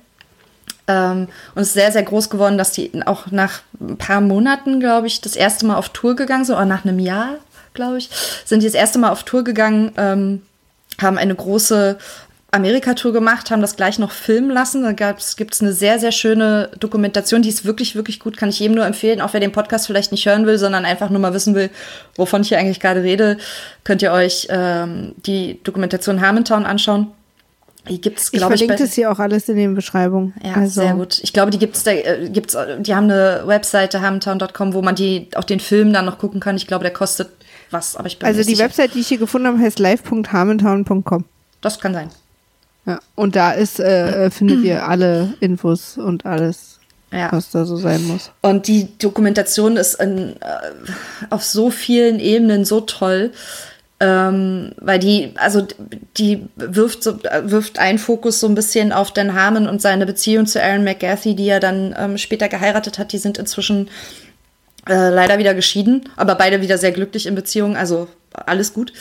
Ähm, und ist sehr, sehr groß geworden, dass die auch nach ein paar Monaten, glaube ich, das erste Mal auf Tour gegangen sind, oder nach einem Jahr, glaube ich, sind die das erste Mal auf Tour gegangen, ähm, haben eine große Amerika-Tour gemacht, haben das gleich noch filmen lassen. Da gibt es eine sehr, sehr schöne Dokumentation, die ist wirklich, wirklich gut, kann ich jedem nur empfehlen, auch wer den Podcast vielleicht nicht hören will, sondern einfach nur mal wissen will, wovon ich hier eigentlich gerade rede, könnt ihr euch ähm, die Dokumentation Harmontown anschauen. Die gibt's, Ich glaube ich, verlinke bei, das hier auch alles in den Beschreibungen. ja, also, sehr gut. Ich glaube, die gibt's da, äh, gibt's, die haben eine Webseite, harmontown.com, wo man die, auch den Film dann noch gucken kann. Ich glaube, der kostet was, aber ich bin Also die sicher. Website, die ich hier gefunden habe, heißt live.harmontown.com. Das kann sein. Ja, und da ist, äh, äh, findet ihr alle Infos und alles, Ja. was da so sein muss. Und die Dokumentation ist in, äh, auf so vielen Ebenen so toll, ähm, weil die, also die wirft, so, wirft einen Fokus so ein bisschen auf Dan Harmon und seine Beziehung zu Aaron McGathy, die er dann ähm, später geheiratet hat. Die sind inzwischen äh, leider wieder geschieden, aber beide wieder sehr glücklich in Beziehung, also alles gut.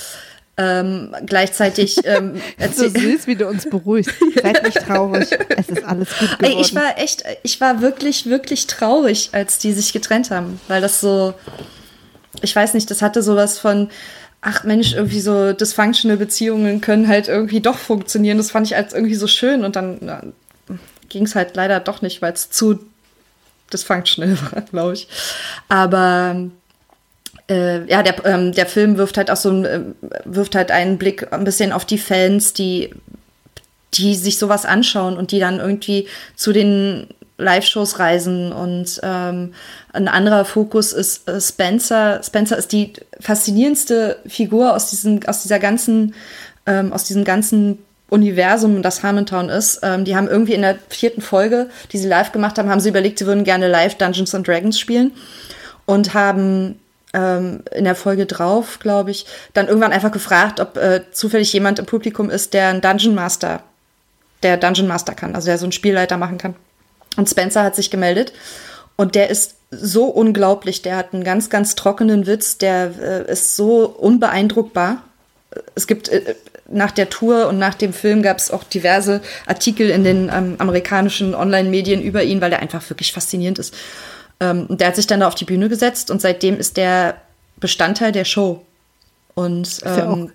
Ähm, gleichzeitig ähm, So süß, wie du uns beruhigst. Seid nicht traurig. Es ist alles gut geworden. Ich war echt, ich war wirklich, wirklich traurig, als die sich getrennt haben, weil das so, ich weiß nicht, das hatte sowas von, ach Mensch, irgendwie so dysfunctional Beziehungen können halt irgendwie doch funktionieren. Das fand ich als irgendwie so schön und dann ging es halt leider doch nicht, weil es zu dysfunctional war, glaube ich. Aber äh, ja, der, ähm, der Film wirft halt auch so ein, äh, wirft halt einen Blick ein bisschen auf die Fans, die die sich sowas anschauen und die dann irgendwie zu den Live-Shows reisen. Und ähm, ein anderer Fokus ist äh, Spencer. Spencer ist die faszinierendste Figur aus, diesen, aus dieser ganzen, ähm, aus diesem ganzen Universum, das Harmontown ist. Ähm, die haben irgendwie in der vierten Folge, die sie live gemacht haben, haben sie überlegt, sie würden gerne live Dungeons and Dragons spielen und haben ähm, in der Folge drauf, glaube ich, dann irgendwann einfach gefragt, ob äh, zufällig jemand im Publikum ist, der ein Dungeon Master der Dungeon Master kann, also der so einen Spielleiter machen kann. Und Spencer hat sich gemeldet und der ist so unglaublich, der hat einen ganz, ganz trockenen Witz, der äh, ist so unbeeindruckbar. Es gibt äh, nach der Tour und nach dem Film gab es auch diverse Artikel in den ähm, amerikanischen Online-Medien über ihn, weil der einfach wirklich faszinierend ist. Ähm, und der hat sich dann da auf die Bühne gesetzt und seitdem ist der Bestandteil der Show. Und ja auch- ähm,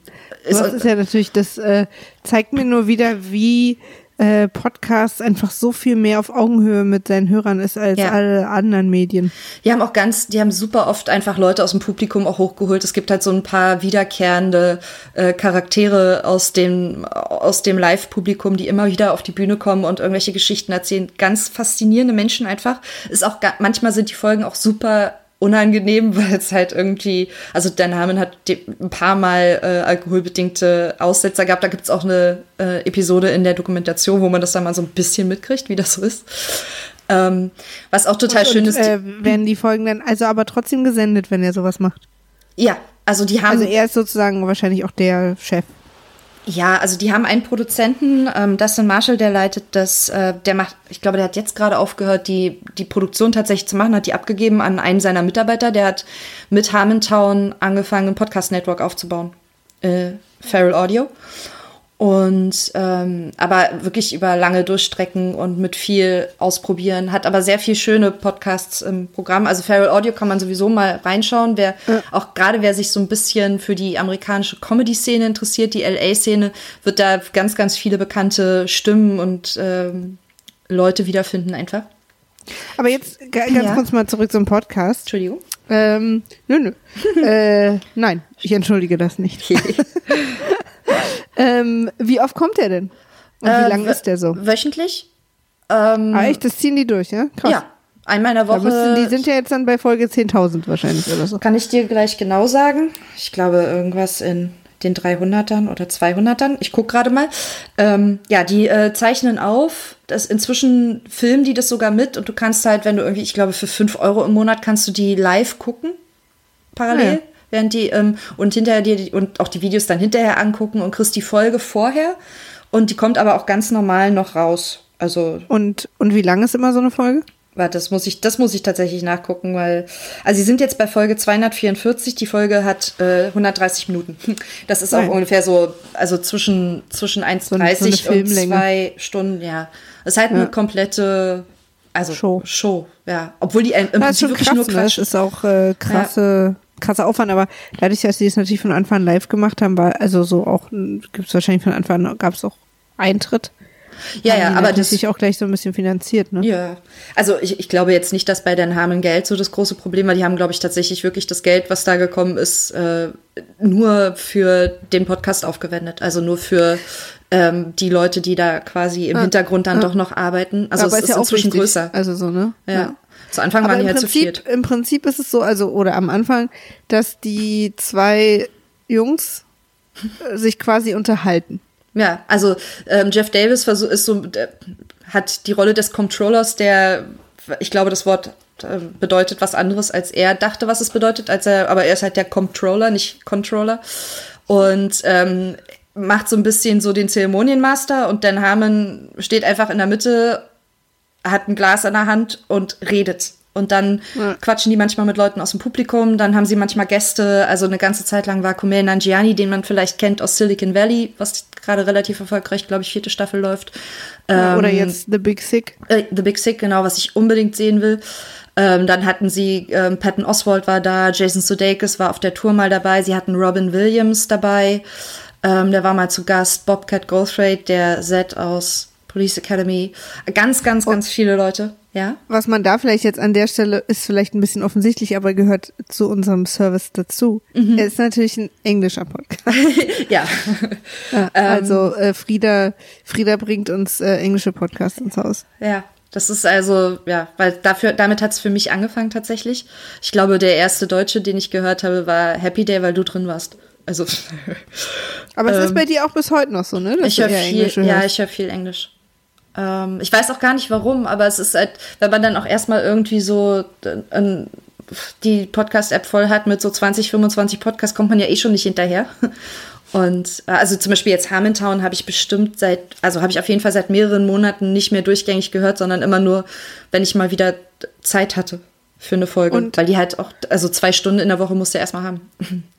Das ist ja natürlich, das äh, zeigt mir nur wieder, wie äh, Podcast einfach so viel mehr auf Augenhöhe mit seinen Hörern ist als Ja. alle anderen Medien. Die haben auch ganz, die haben super oft einfach Leute aus dem Publikum auch hochgeholt. Es gibt halt so ein paar wiederkehrende äh, Charaktere aus dem, aus dem Live-Publikum, die immer wieder auf die Bühne kommen und irgendwelche Geschichten erzählen. Ganz faszinierende Menschen einfach. Ist auch manchmal sind die Folgen auch super unangenehm, weil es halt irgendwie, also Dan Harmon hat ein paar Mal äh, alkoholbedingte Aussetzer gehabt. Da gibt es auch eine äh, Episode in der Dokumentation, wo man das dann mal so ein bisschen mitkriegt, wie das so ist. Ähm, was auch total schön Und, ist. äh, werden die Folgen dann also aber trotzdem gesendet, wenn er sowas macht. Ja, also die haben. Also er ist sozusagen wahrscheinlich auch der Chef. Ja, also die haben einen Produzenten, ähm, Dustin Marshall, der leitet das, äh, der macht, ich glaube, der hat jetzt gerade aufgehört, die, die Produktion tatsächlich zu machen, hat die abgegeben an einen seiner Mitarbeiter, der hat mit Harmontown angefangen, ein Podcast-Network aufzubauen. Äh, Feral Audio. Und ähm, aber wirklich über lange Durchstrecken und mit viel ausprobieren, hat aber sehr viel schöne Podcasts im Programm. Also Feral Audio kann man sowieso mal reinschauen. Wer ja. auch gerade wer sich so ein bisschen für die amerikanische Comedy-Szene interessiert, die LA-Szene, wird da ganz, ganz viele bekannte Stimmen und ähm, Leute wiederfinden einfach. Aber jetzt ganz ja. kurz mal zurück zum Podcast. Entschuldigung. Ähm, nö, nö. äh, nein, ich entschuldige das nicht. ähm, wie oft kommt der denn? Und wie äh, lang ist der so? Wöchentlich. Ähm, ah, echt? Das ziehen die durch, ja? Krass. Ja, einmal in der Woche. Müssen, die sind ja jetzt dann bei Folge 10.000 wahrscheinlich oder so. Kann ich dir gleich genau sagen. Ich glaube, irgendwas in den 300ern oder 200ern. Ich gucke gerade mal. Ähm, ja, die äh, zeichnen auf. Das inzwischen filmen die das sogar mit und du kannst halt, wenn du irgendwie, ich glaube, für 5 Euro im Monat kannst du die live gucken. Parallel. Ja. Während die, ähm, und hinterher dir die, und auch die Videos dann hinterher angucken und kriegst die Folge vorher. Und die kommt aber auch ganz normal noch raus. Also. Und, und wie lang ist immer so eine Folge? Warte, das muss ich, das muss ich tatsächlich nachgucken, weil, also sie sind jetzt bei Folge 244, die Folge hat äh, 130 Minuten. Das ist Nein. auch ungefähr so, also zwischen, zwischen 1,30 so und zwei Stunden, ja. Das ist halt ja. eine komplette, also Show. Show, ja. Obwohl die im Prinzip wirklich krass, nur ne? Quatsch. Das ist auch äh, krasse, ja. krasser Aufwand, aber dadurch, dass sie es natürlich von Anfang an live gemacht haben, war, also so auch, gibt es wahrscheinlich von Anfang an, gab es auch Eintritt. Ja, ja, aber das sich auch gleich so ein bisschen finanziert, ne? Ja. Also ich, ich glaube jetzt nicht, dass bei den Harmen Geld so das große Problem war. Die haben, glaube ich, tatsächlich wirklich das Geld, was da gekommen ist, äh, nur für den Podcast aufgewendet. Also nur für ähm, die Leute, die da quasi im ah, Hintergrund dann ah. doch noch arbeiten. Also aber es ist, ja inzwischen größer. Also so, ne? Ja. ja. Zu Anfang aber waren die halt Prinzip, zu viert. Im Prinzip ist es so, also, oder am Anfang, dass die zwei Jungs äh, sich quasi unterhalten. Ja, also ähm, Jeff Davis ist so, hat die Rolle des Controllers, der, ich glaube, das Wort äh, bedeutet was anderes, als er dachte, was es bedeutet, als er, aber er ist halt der Controller, nicht Controller. Und ähm, macht so ein bisschen so den Zeremonienmaster und Dan Harmon steht einfach in der Mitte, hat ein Glas in der Hand und redet. Und dann ja. quatschen die manchmal mit Leuten aus dem Publikum, dann haben sie manchmal Gäste. Also eine ganze Zeit lang war Kumail Nanjiani, den man vielleicht kennt aus Silicon Valley, was gerade relativ erfolgreich, glaube ich, vierte Staffel läuft. Ja, oder ähm, jetzt The Big Sick. Äh, The Big Sick, genau, was ich unbedingt sehen will. Ähm, dann hatten sie, ähm, Patton Oswald war da, Jason Sudeikis war auf der Tour mal dabei, sie hatten Robin Williams dabei, ähm, der war mal zu Gast, Bobcat Goldthwait, der Set aus Police Academy. Ganz, ganz, ganz viele Leute. Ja. Was man da vielleicht jetzt an der Stelle ist vielleicht ein bisschen offensichtlich, aber gehört zu unserem Service dazu. Mhm. Er ist natürlich ein englischer Podcast. ja. ja. Also äh, Frieda, Frieda bringt uns äh, englische Podcasts ins Haus. Ja. Das ist also, ja, weil dafür, damit hat es für mich angefangen tatsächlich. Ich glaube, der erste Deutsche, den ich gehört habe, war Happy Day, weil du drin warst. Also. Aber es ähm, ist bei dir auch bis heute noch so, ne? ich höre viel, ja, ich höre viel Englisch. Ähm, ich weiß auch gar nicht warum, aber es ist halt, wenn man dann auch erstmal irgendwie so äh, die Podcast-App voll hat mit so 20, 25 Podcasts, kommt man ja eh schon nicht hinterher. Und äh, also zum Beispiel jetzt Harmontown habe ich bestimmt seit, also habe ich auf jeden Fall seit mehreren Monaten nicht mehr durchgängig gehört, sondern immer nur, wenn ich mal wieder Zeit hatte für eine Folge. Und weil die halt auch, also zwei Stunden in der Woche musst du erstmal haben.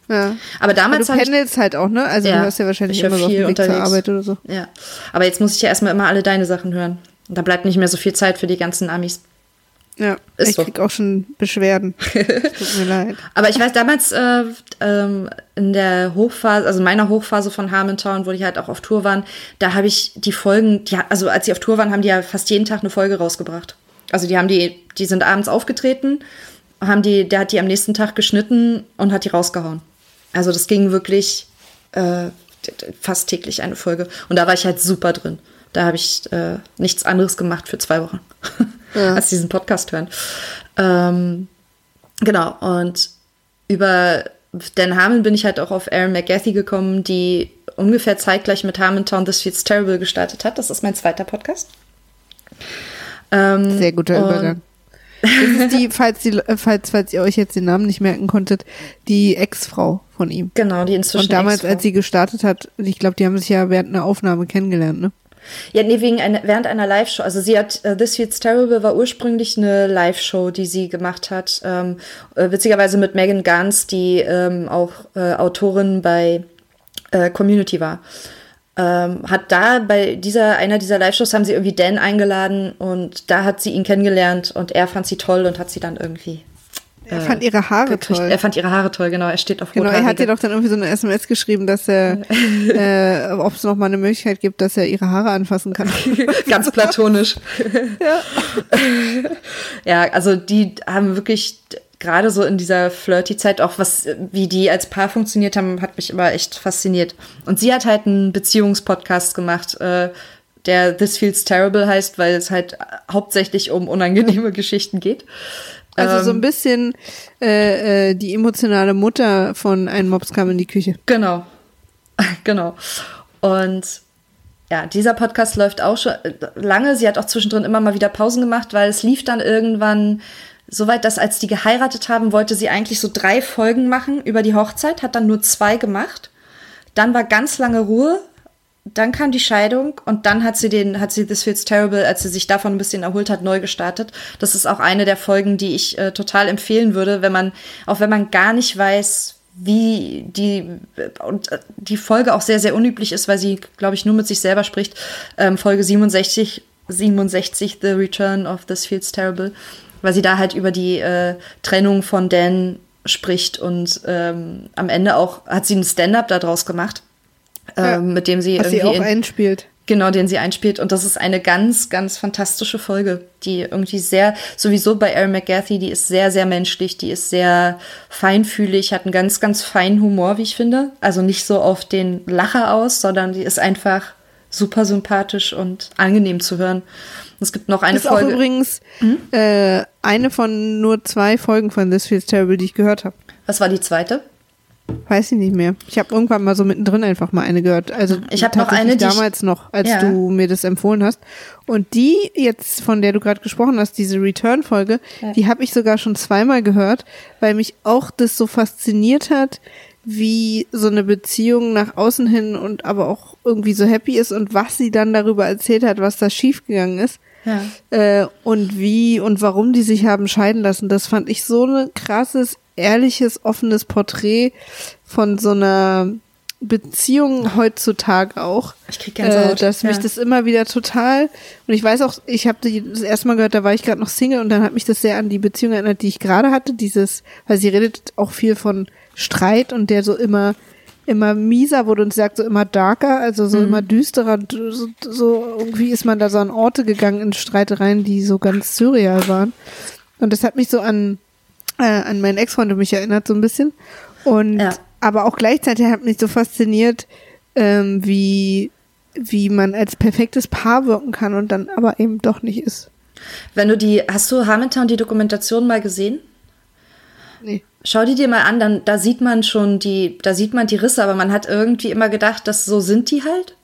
Ja. Aber damals. Aber du pendelst halt auch, ne? Also ja, du hörst ja wahrscheinlich immer so viel auf zur Arbeit oder so. Ja. Aber jetzt muss ich ja erstmal immer alle deine Sachen hören. Und da bleibt nicht mehr so viel Zeit für die ganzen Amis. Ja, Ist ich so. krieg auch schon Beschwerden. Tut mir leid. Aber ich weiß, damals äh, ähm, in der Hochphase, also in meiner Hochphase von Harmontown, wo die halt auch auf Tour waren, da habe ich die Folgen, die, also als sie auf Tour waren, haben die ja fast jeden Tag eine Folge rausgebracht. Also die haben die, die sind abends aufgetreten, haben die, der hat die am nächsten Tag geschnitten und hat die rausgehauen. Also das ging wirklich äh, fast täglich eine Folge. Und da war ich halt super drin. Da habe ich äh, nichts anderes gemacht für zwei Wochen, ja. als diesen Podcast hören. Ähm, genau, und über Dan Harmon bin ich halt auch auf Aaron McGathy gekommen, die ungefähr zeitgleich mit Harmontown This Feels Terrible gestartet hat. Das ist mein zweiter Podcast. Ähm, Sehr guter Übergang. Das ist die, falls, die, falls, falls ihr euch jetzt den Namen nicht merken konntet, die Ex-Frau von ihm. Genau, die inzwischen. Und damals, als sie gestartet hat, ich glaube, die haben sich ja während einer Aufnahme kennengelernt, ne? Ja, nee, wegen einer, während einer Live-Show. Also sie hat, uh, This Feels Terrible war ursprünglich eine Live-Show, die sie gemacht hat. Ähm, äh, witzigerweise mit Megan Gans, die ähm, auch äh, Autorin bei äh, Community war. Ähm, hat da bei dieser, einer dieser Live-Shows haben sie irgendwie Dan eingeladen und da hat sie ihn kennengelernt und er fand sie toll und hat sie dann irgendwie. Er fand ihre Haare gekriegt. toll. Er fand ihre Haare toll, genau. Er steht auf Genau, er hat ihr doch dann irgendwie so eine SMS geschrieben, dass er, äh, ob es noch mal eine Möglichkeit gibt, dass er ihre Haare anfassen kann. Ganz platonisch. ja. Ja, also die haben wirklich gerade so in dieser Flirty-Zeit auch was, wie die als Paar funktioniert haben, hat mich immer echt fasziniert. Und sie hat halt einen Beziehungspodcast gemacht, äh, der This Feels Terrible heißt, weil es halt hauptsächlich um unangenehme Geschichten geht. Also so Ähm, ein bisschen äh, äh, die emotionale Mutter von Ein Mops kam in die Küche. Genau. genau. Und ja, dieser Podcast läuft auch schon äh, lange. Sie hat auch zwischendrin immer mal wieder Pausen gemacht, weil es lief dann irgendwann so weit, dass als die geheiratet haben, wollte sie eigentlich so drei Folgen machen über die Hochzeit, hat dann nur zwei gemacht. Dann war ganz lange Ruhe. Dann kam die Scheidung und dann hat sie den, hat sie This Feels Terrible, als sie sich davon ein bisschen erholt hat, neu gestartet. Das ist auch eine der Folgen, die ich äh, total empfehlen würde, wenn man, auch wenn man gar nicht weiß, wie die und äh, die Folge auch sehr, sehr unüblich ist, weil sie, glaube ich, nur mit sich selber spricht. Ähm, Folge 67, 67, The Return of This Feels Terrible, weil sie da halt über die äh, Trennung von Dan spricht und ähm, am Ende auch hat sie einen Stand-up daraus gemacht, Ja. ähm, mit dem sie Was sie irgendwie auch in, einspielt. Genau, den sie einspielt. Und das ist eine ganz, ganz fantastische Folge, die irgendwie sehr, sowieso bei Erin McGathy, die ist sehr, sehr menschlich, die ist sehr feinfühlig, hat einen ganz, ganz feinen Humor, wie ich finde. Also nicht so auf den Lacher aus, sondern die ist einfach super sympathisch und angenehm zu hören. Es gibt noch eine ist auch Folge. übrigens äh, eine von nur zwei Folgen von This Feels Terrible, die ich gehört habe. Was war die zweite? Weiß ich nicht mehr. Ich habe irgendwann mal so mittendrin einfach mal eine gehört. Also Ich hab noch eine, die ich- damals noch, als Ja. du mir das empfohlen hast. Und die jetzt, von der du gerade gesprochen hast, diese Return-Folge, Ja. die habe ich sogar schon zweimal gehört, weil mich auch das so fasziniert hat, wie so eine Beziehung nach außen hin und aber auch irgendwie so happy ist und was sie dann darüber erzählt hat, was da schiefgegangen ist. Ja. Äh, und wie und warum die sich haben scheiden lassen. Das fand ich so ein krasses, ehrliches, offenes Porträt von so einer Beziehung heutzutage auch. Ich krieg Gänsehaut. Äh, dass mich Ja. das immer wieder total und ich weiß auch, ich habe das erste Mal gehört, da war ich gerade noch Single und dann hat mich das sehr an die Beziehung erinnert, die ich gerade hatte. Dieses, weil sie redet auch viel von Streit und der so immer immer mieser wurde und sie sagt so immer darker, also so immer düsterer, so, so irgendwie ist man da so an Orte gegangen in Streitereien, die so ganz surreal waren. Und das hat mich so an äh, an meinen Ex-Freund mich erinnert so ein bisschen. Und Ja. aber auch gleichzeitig hat mich so fasziniert, ähm, wie wie man als perfektes Paar wirken kann und dann aber eben doch nicht ist. Wenn du die, hast du Hamilton die Dokumentation mal gesehen? Nee. Schau die dir mal an, dann da sieht man schon die, da sieht man die Risse, aber man hat irgendwie immer gedacht, dass so sind die halt.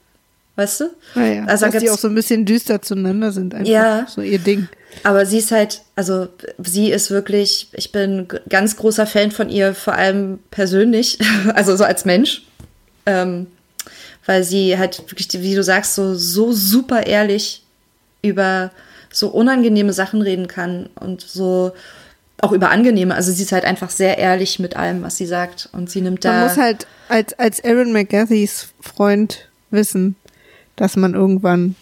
Weißt du? Naja, Also dass die auch so ein bisschen düster zueinander sind einfach. Ja. So ihr Ding. Aber sie ist halt, also sie ist wirklich, ich bin ganz großer Fan von ihr, vor allem persönlich, also so als Mensch. Ähm, weil sie halt wirklich, wie du sagst, so, so super ehrlich über so unangenehme Sachen reden kann und so auch über angenehme. Also sie ist halt einfach sehr ehrlich mit allem, was sie sagt. Und sie nimmt da. Man muss halt als, als Aaron McGathys Freund wissen, dass man irgendwann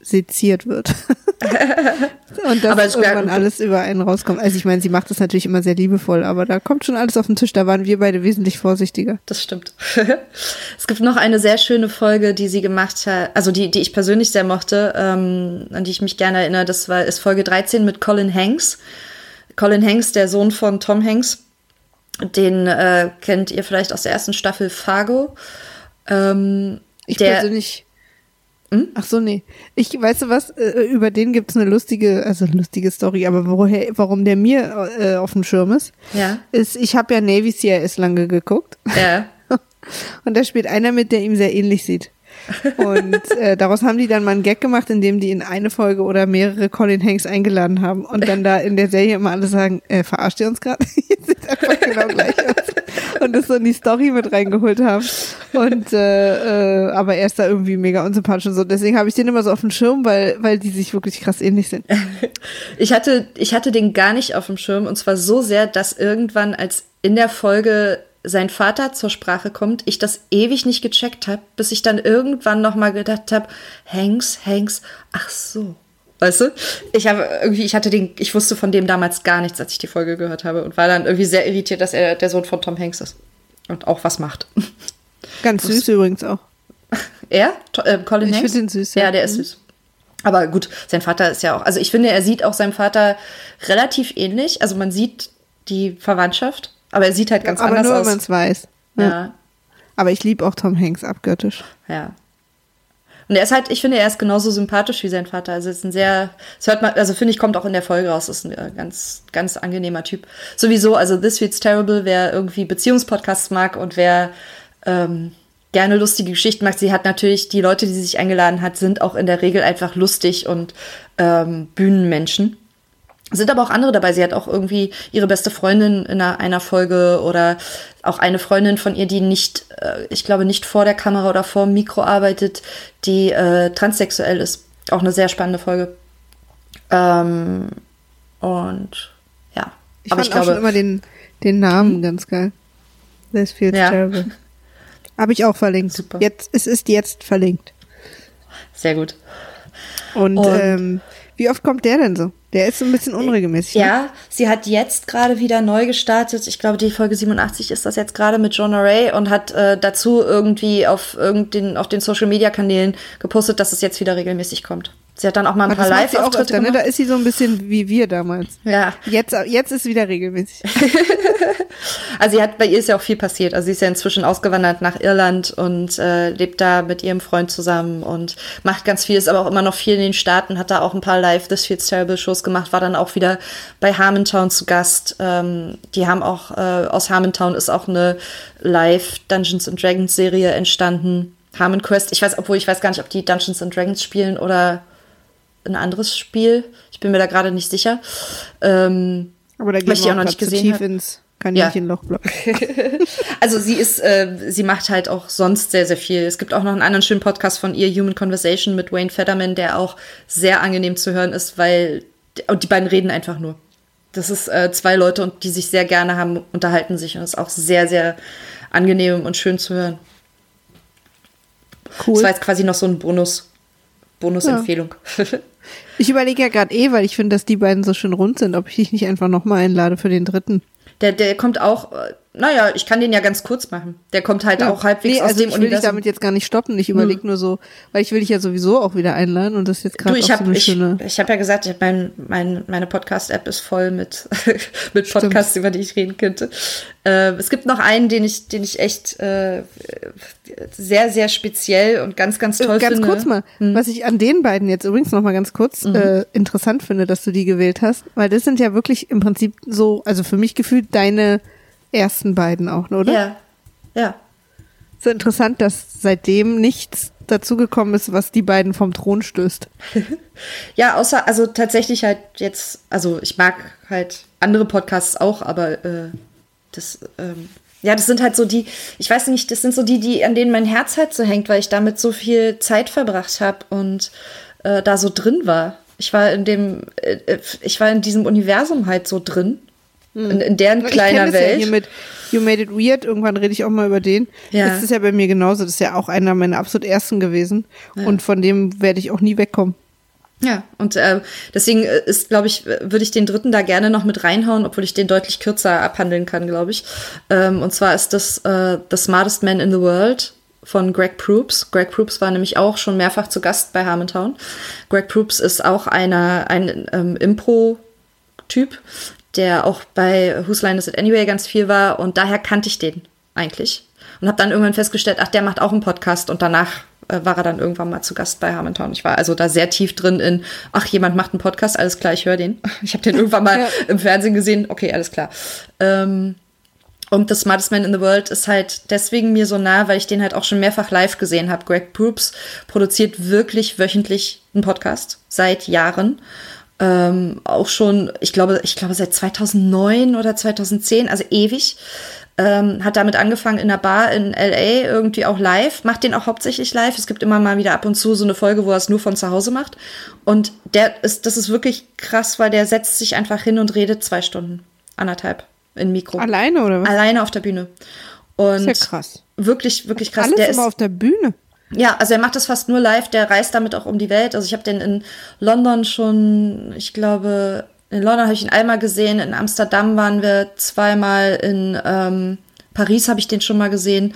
seziert wird. und dass Aber es- irgendwann alles über einen rauskommt. Also ich meine, sie macht das natürlich immer sehr liebevoll, aber da kommt schon alles auf den Tisch. Da waren wir beide wesentlich vorsichtiger. Das stimmt. es gibt noch eine sehr schöne Folge, die sie gemacht hat, also die, die ich persönlich sehr mochte, ähm, an die ich mich gerne erinnere. Das war ist Folge 13 mit Colin Hanks. Colin Hanks, der Sohn von Tom Hanks, den äh, kennt ihr vielleicht aus der ersten Staffel Fargo. Ähm, Ich der, persönlich. Ach so, nee. Ich, weißt du was, äh, über den gibt's eine lustige, also lustige Story, aber woher, warum der mir äh, auf dem Schirm ist, Ja. ist, ich habe ja Navy CIS lange geguckt Ja. und da spielt einer mit, der ihm sehr ähnlich sieht. Und äh, daraus haben die dann mal einen Gag gemacht, indem die in eine Folge oder mehrere Colin Hanks eingeladen haben und dann da in der Serie immer alle sagen, äh, verarscht ihr uns gerade? sieht einfach genau gleich aus. Und das so in die Story mit reingeholt haben. Und äh, äh, aber er ist da irgendwie mega unsympathisch und so. Deswegen habe ich den immer so auf dem Schirm, weil, weil die sich wirklich krass ähnlich sind. Ich hatte, ich hatte den gar nicht auf dem Schirm und zwar so sehr, dass irgendwann als in der Folge sein Vater zur Sprache kommt, ich das ewig nicht gecheckt habe, bis ich dann irgendwann noch mal gedacht habe, Hanks, Hanks, ach so. Weißt du? Ich habe irgendwie, ich hatte den, ich wusste von dem damals gar nichts, als ich die Folge gehört habe und war dann irgendwie sehr irritiert, dass er der Sohn von Tom Hanks ist und auch was macht. Ganz süß übrigens auch. Er? Äh, Colin Ich Hanks? finde den süß. Ja, der ist süß. Aber gut, sein Vater ist ja auch, also ich finde, er sieht auch seinem Vater relativ ähnlich. Also man sieht die Verwandtschaft, aber er sieht halt ganz Aber anders nur, aus. wenn man es weiß. ja, Aber ich liebe auch Tom Hanks abgöttisch. ja. Und er ist halt, ich finde, er ist genauso sympathisch wie sein Vater. Also es ist ein sehr, das hört man, also finde ich, kommt auch in der Folge raus, ist ein äh, ganz, ganz angenehmer Typ. Sowieso, also This Feels Terrible, wer irgendwie Beziehungspodcasts mag und wer ähm, gerne lustige Geschichten mag, sie hat natürlich, die Leute, die sie sich eingeladen hat, sind auch in der Regel einfach lustig und ähm, Bühnenmenschen. Sind aber auch andere dabei. Sie hat auch irgendwie ihre beste Freundin in einer, einer Folge oder auch eine Freundin von ihr, die nicht, äh, ich glaube, nicht vor der Kamera oder vor dem Mikro arbeitet, die äh, transsexuell ist. Auch eine sehr spannende Folge. Ähm, und ja. Ich aber fand ich auch schon glaube, immer den, den Namen ganz geil. This feels Ja. terrible. Habe ich auch verlinkt. Super. Jetzt, es ist jetzt verlinkt. sehr gut. Und, Und- ähm, wie oft kommt der denn so? Der ist so ein bisschen unregelmäßig. ne? Ja, sie hat jetzt gerade wieder neu gestartet. Ich glaube, die Folge 87 ist das jetzt gerade mit Jonah Ray und hat äh, dazu irgendwie auf irgendein, auf den Social Media Kanälen gepostet, dass es jetzt wieder regelmäßig kommt. Sie hat dann auch mal ein Aber paar Live-Auftritte öfter, ne? Da gemacht. ist sie so ein bisschen wie wir damals. Ja, Jetzt, jetzt ist wieder regelmäßig. also sie hat, bei ihr ist ja auch viel passiert. Also sie ist ja inzwischen ausgewandert nach Irland und äh, lebt da mit ihrem Freund zusammen und macht ganz viel, ist aber auch immer noch viel in den Staaten, hat da auch ein paar Live This Feels Terrible Shows gemacht, war dann auch wieder bei Harmontown zu Gast. Ähm, die haben auch, äh, aus Harmontown ist auch eine Live Dungeons and Dragons Serie entstanden. Harmon Quest, ich weiß, obwohl ich weiß gar nicht, ob die Dungeons and Dragons spielen oder ein anderes Spiel. Ich bin mir da gerade nicht sicher. Ähm, Aber da Weil ich auch noch nicht gesehen tief ins Kaninchenloch. Also sie ist, äh, sie macht halt auch sonst sehr, sehr viel. Es gibt auch noch einen anderen schönen Podcast von ihr, Human Conversation mit Wayne Federman, der auch sehr angenehm zu hören ist, weil und die beiden reden einfach nur. Das ist äh, zwei Leute und die sich sehr gerne haben, unterhalten sich und ist auch sehr, sehr angenehm und schön zu hören. Das war Cool. jetzt quasi noch so ein Bonus, Bonusempfehlung. Ich überlege ja gerade eh, weil ich finde, dass die beiden so schön rund sind, ob ich dich nicht einfach nochmal einlade für den dritten. Der, der kommt auch, äh, naja, ich kann den ja ganz kurz machen. Der kommt halt auch halbwegs nee, aus also dem ich will dich damit jetzt gar nicht stoppen. Ich überlege nur so, weil ich will dich ja sowieso auch wieder einladen und das jetzt gerade ich auch so habe eine ich, schöne. ich hab ja gesagt, ich hab mein, mein, meine Podcast-App ist voll mit, mit Podcasts, über die ich reden könnte. Äh, es gibt noch einen, den ich, den ich echt äh, sehr, sehr speziell und ganz, ganz toll ganz finde. kurz mal, was ich an den beiden jetzt übrigens noch mal ganz kurz äh, interessant finde, dass du die gewählt hast, weil das sind ja wirklich im Prinzip so, also für mich gefühlt deine ersten beiden auch, ne, oder? Ja, ja. So interessant, dass seitdem nichts dazugekommen ist, was die beiden vom Thron stößt. Ja, außer, also tatsächlich halt jetzt, also ich mag halt andere Podcasts auch, aber äh, das, ähm, ja, das sind halt so die, ich weiß nicht, das sind so die, die, an denen mein Herz halt so hängt, weil ich damit so viel Zeit verbracht habe und äh, da so drin war. Ich war in dem, äh, äh, ich war in diesem Universum halt so drin. In, in deren Ich kleiner das Ja Welt. hier mit You Made It Weird, irgendwann rede ich auch mal über den. Ja. Das ist ja bei mir genauso, das ist ja auch einer meiner absolut ersten gewesen. Und von dem werde ich auch nie wegkommen. Ja, und äh, deswegen äh, ist, glaube ich, würde ich den dritten da gerne noch mit reinhauen, obwohl ich den deutlich kürzer abhandeln kann, glaube ich. Ähm, und zwar ist das äh, The Smartest Man in the World von Greg Proops. Greg Proops war nämlich auch schon mehrfach zu Gast bei Harmontown. Greg Proops ist auch einer, ein ähm, Impro-Typ, der auch bei Whose Line Is It Anyway ganz viel war und daher kannte ich den eigentlich. Und habe dann irgendwann festgestellt, ach, der macht auch einen Podcast und danach äh, war er dann irgendwann mal zu Gast bei Harmontown. Ich war also da sehr tief drin in, ach, jemand macht einen Podcast, alles klar, ich höre den. Ich habe den irgendwann mal Ja. im Fernsehen gesehen, okay, alles klar. Ähm, Und The Smartest Man in the World ist halt deswegen mir so nah, weil ich den halt auch schon mehrfach live gesehen habe. Greg Proops produziert wirklich wöchentlich einen Podcast seit Jahren. Ähm, auch schon, ich glaube, ich glaube seit 2009 oder 2010, also ewig. Ähm, hat damit angefangen in einer Bar in LA, irgendwie auch live, macht den auch hauptsächlich live. Es gibt immer mal wieder ab und zu so eine Folge, wo er es nur von zu Hause macht. Und der ist, das ist wirklich krass, weil der setzt sich einfach hin und redet zwei Stunden, anderthalb in Mikro. Alleine oder was? Alleine auf der Bühne. Und ist ja krass. Wirklich, wirklich krass. Alles der immer ist, auf der Bühne. Ja, also er macht das fast nur live, der reist damit auch um die Welt. Also ich habe den in London schon, ich glaube, in London habe ich ihn einmal gesehen, in Amsterdam waren wir zweimal, in ähm, Paris habe ich den schon mal gesehen.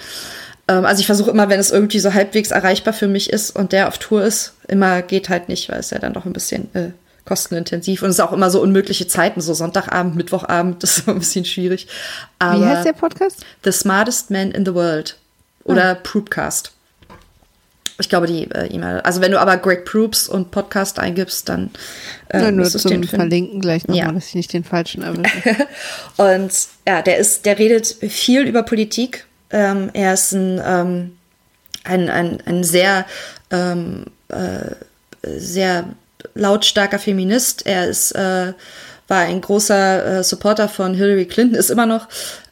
Ähm, also ich versuche immer, wenn es irgendwie so halbwegs erreichbar für mich ist und der auf Tour ist, immer geht halt nicht, weil es ja dann doch ein bisschen äh, kostenintensiv und es ist auch immer so unmögliche Zeiten, so Sonntagabend, Mittwochabend, das ist immer ein bisschen schwierig. Aber Wie heißt der Podcast? The Smartest Man in the World oder Proopcast. Ich glaube, die äh, E-Mail. Also, wenn du aber Greg Proops und Podcast eingibst, dann äh, Ja, nur zum. Verlinken gleich nochmal, Ja. dass ich nicht den falschen erwische. Und ja, der ist, der redet viel über Politik. Ähm, er ist ein, ähm, ein, ein, ein sehr, ähm, äh, sehr lautstarker Feminist. Er ist, äh, war ein großer äh, Supporter von Hillary Clinton, ist immer noch.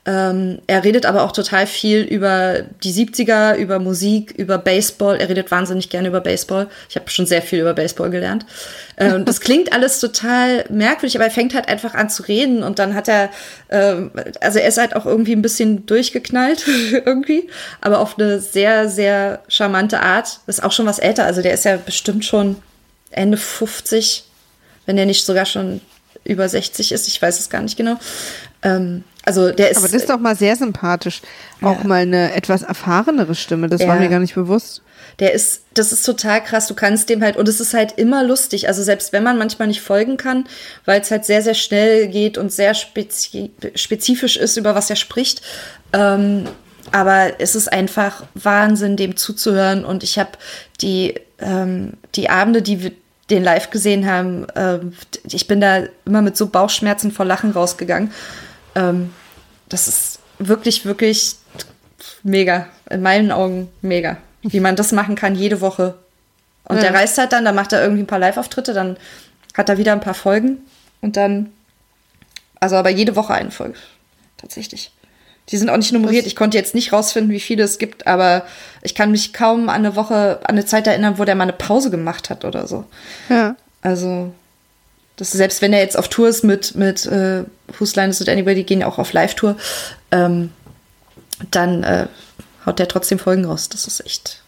Ähm, er redet aber auch total viel über die 70er, über Musik, über Baseball. Er redet wahnsinnig gerne über Baseball. Ich habe schon sehr viel über Baseball gelernt. Äh, und das klingt alles total merkwürdig, aber er fängt halt einfach an zu reden und dann hat er, ähm, also er ist halt auch irgendwie ein bisschen durchgeknallt irgendwie, aber auf eine sehr, sehr charmante Art. Ist auch schon was älter, also der ist ja bestimmt schon Ende 50, wenn er nicht sogar schon über 60 ist, ich weiß es gar nicht genau. Ähm, also der ist, Aber das ist doch mal sehr sympathisch. Auch Ja. mal eine etwas erfahrenere Stimme. Das war Ja. mir gar nicht bewusst. der ist, das ist total krass. Du kannst dem halt, und es ist halt immer lustig. Also selbst wenn man manchmal nicht folgen kann, weil es halt sehr, sehr schnell geht und sehr spezi spezifisch ist, über was er spricht. Ähm, aber es ist einfach Wahnsinn, dem zuzuhören. Und ich habe die, ähm, die Abende, die wir den live gesehen haben, ähm, ich bin da immer mit so Bauchschmerzen vor Lachen rausgegangen. Ähm, das ist wirklich, wirklich mega. In meinen Augen mega. Wie man das machen kann, jede Woche. Und Ja. der reist halt dann, da macht er irgendwie ein paar Live-Auftritte, dann hat er wieder ein paar Folgen und dann, also aber jede Woche eine Folge. Tatsächlich. Die sind auch nicht nummeriert. Ich konnte jetzt nicht rausfinden, wie viele es gibt, aber ich kann mich kaum an eine Woche, an eine Zeit erinnern, wo der mal eine Pause gemacht hat oder so. Ja. Also, das, selbst wenn er jetzt auf Tour ist mit, mit äh, Whose Line Is It Anyway, die gehen auch auf Live-Tour, ähm, dann äh, haut der trotzdem Folgen raus. Das ist echt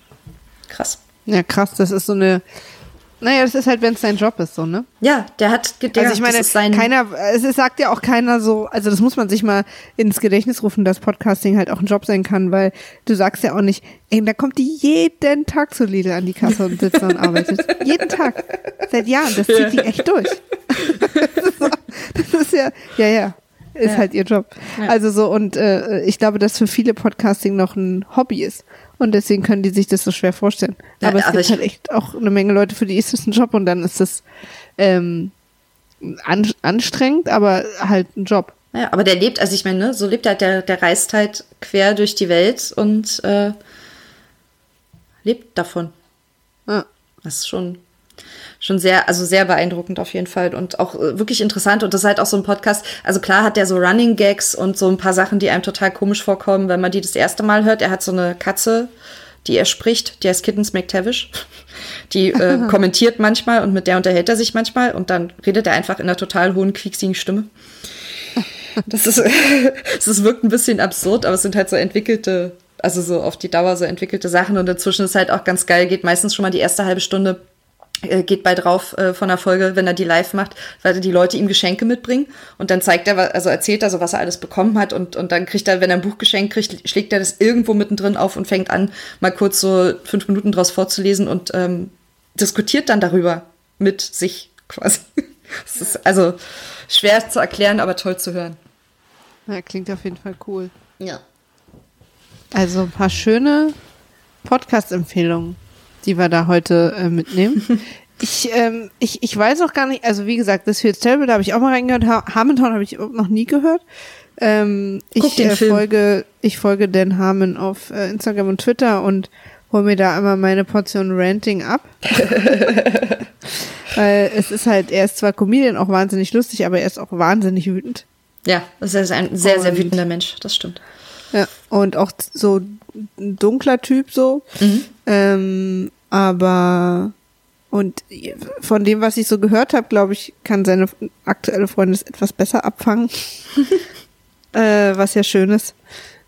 krass. Ja, krass. Das ist so eine. Naja, das ist halt, wenn es dein Job ist, so, ne? Ja, der hat, der, Also ich meine, das ist sein, keiner, es sagt ja auch keiner so, also das muss man sich mal ins Gedächtnis rufen, dass Podcasting halt auch ein Job sein kann, weil du sagst ja auch nicht, ey, da kommt die jeden Tag zu Lidl an die Kasse und sitzt und arbeitet. jeden Tag. Seit Jahren. Das zieht die echt durch. das, ist so, das ist ja, ja, ja. Ist Ja. halt ihr Job. Ja. Also so, und äh, ich glaube, dass für viele Podcasting noch ein Hobby ist. Und deswegen können die sich das so schwer vorstellen. Ja, aber es aber gibt ich- halt echt auch eine Menge Leute, für die ist das ein Job und dann ist das ähm, an, anstrengend, aber halt ein Job. ja, aber der lebt, also ich meine, ne, so lebt er halt, der, der reist halt quer durch die Welt und äh, lebt davon. Ja. Das ist schon, schon sehr, also sehr beeindruckend auf jeden Fall und auch äh, wirklich interessant. Und das ist halt auch so ein Podcast. Also klar hat der so Running Gags und so ein paar Sachen, die einem total komisch vorkommen, wenn man die das erste Mal hört. Er hat so eine Katze, die er spricht, die heißt Kittens McTavish. Die äh, kommentiert manchmal und mit der unterhält er sich manchmal und dann redet er einfach in einer total hohen, quieksigen Stimme. Das ist, es wirkt ein bisschen absurd, aber es sind halt so entwickelte, also so auf die Dauer so entwickelte Sachen und dazwischen ist halt auch ganz geil, geht meistens schon mal die erste halbe Stunde geht bei drauf äh, von der Folge, wenn er die live macht, weil die Leute ihm Geschenke mitbringen und dann zeigt er, also erzählt er so, was er alles bekommen hat und, und dann kriegt er, wenn er ein Buch geschenkt kriegt, schlägt er das irgendwo mittendrin auf und fängt an, mal kurz so fünf Minuten draus vorzulesen und ähm, diskutiert dann darüber mit sich quasi. Das ist also schwer zu erklären, aber toll zu hören. Ja, klingt auf jeden Fall cool. Ja. Also ein paar schöne Podcast-Empfehlungen, die wir da heute äh, mitnehmen. Ich, ähm, ich, ich weiß auch gar nicht, also wie gesagt, das Feels Terrible, da habe ich auch mal reingehört. Ha Hamilton habe ich noch nie gehört. Ähm, ich den äh, folge, ich folge Dan Harmon auf äh, Instagram und Twitter und hol mir da einmal meine Portion Ranting ab. Weil es ist halt, er ist zwar Comedian, auch wahnsinnig lustig, aber er ist auch wahnsinnig wütend. Ja, das ist ein sehr, sehr wütender Mensch, das stimmt. Ja, und auch so ein dunkler Typ so. Ähm, aber und von dem, was ich so gehört habe, glaube ich, kann seine aktuelle Freundin es etwas besser abfangen. äh, was ja schön ist.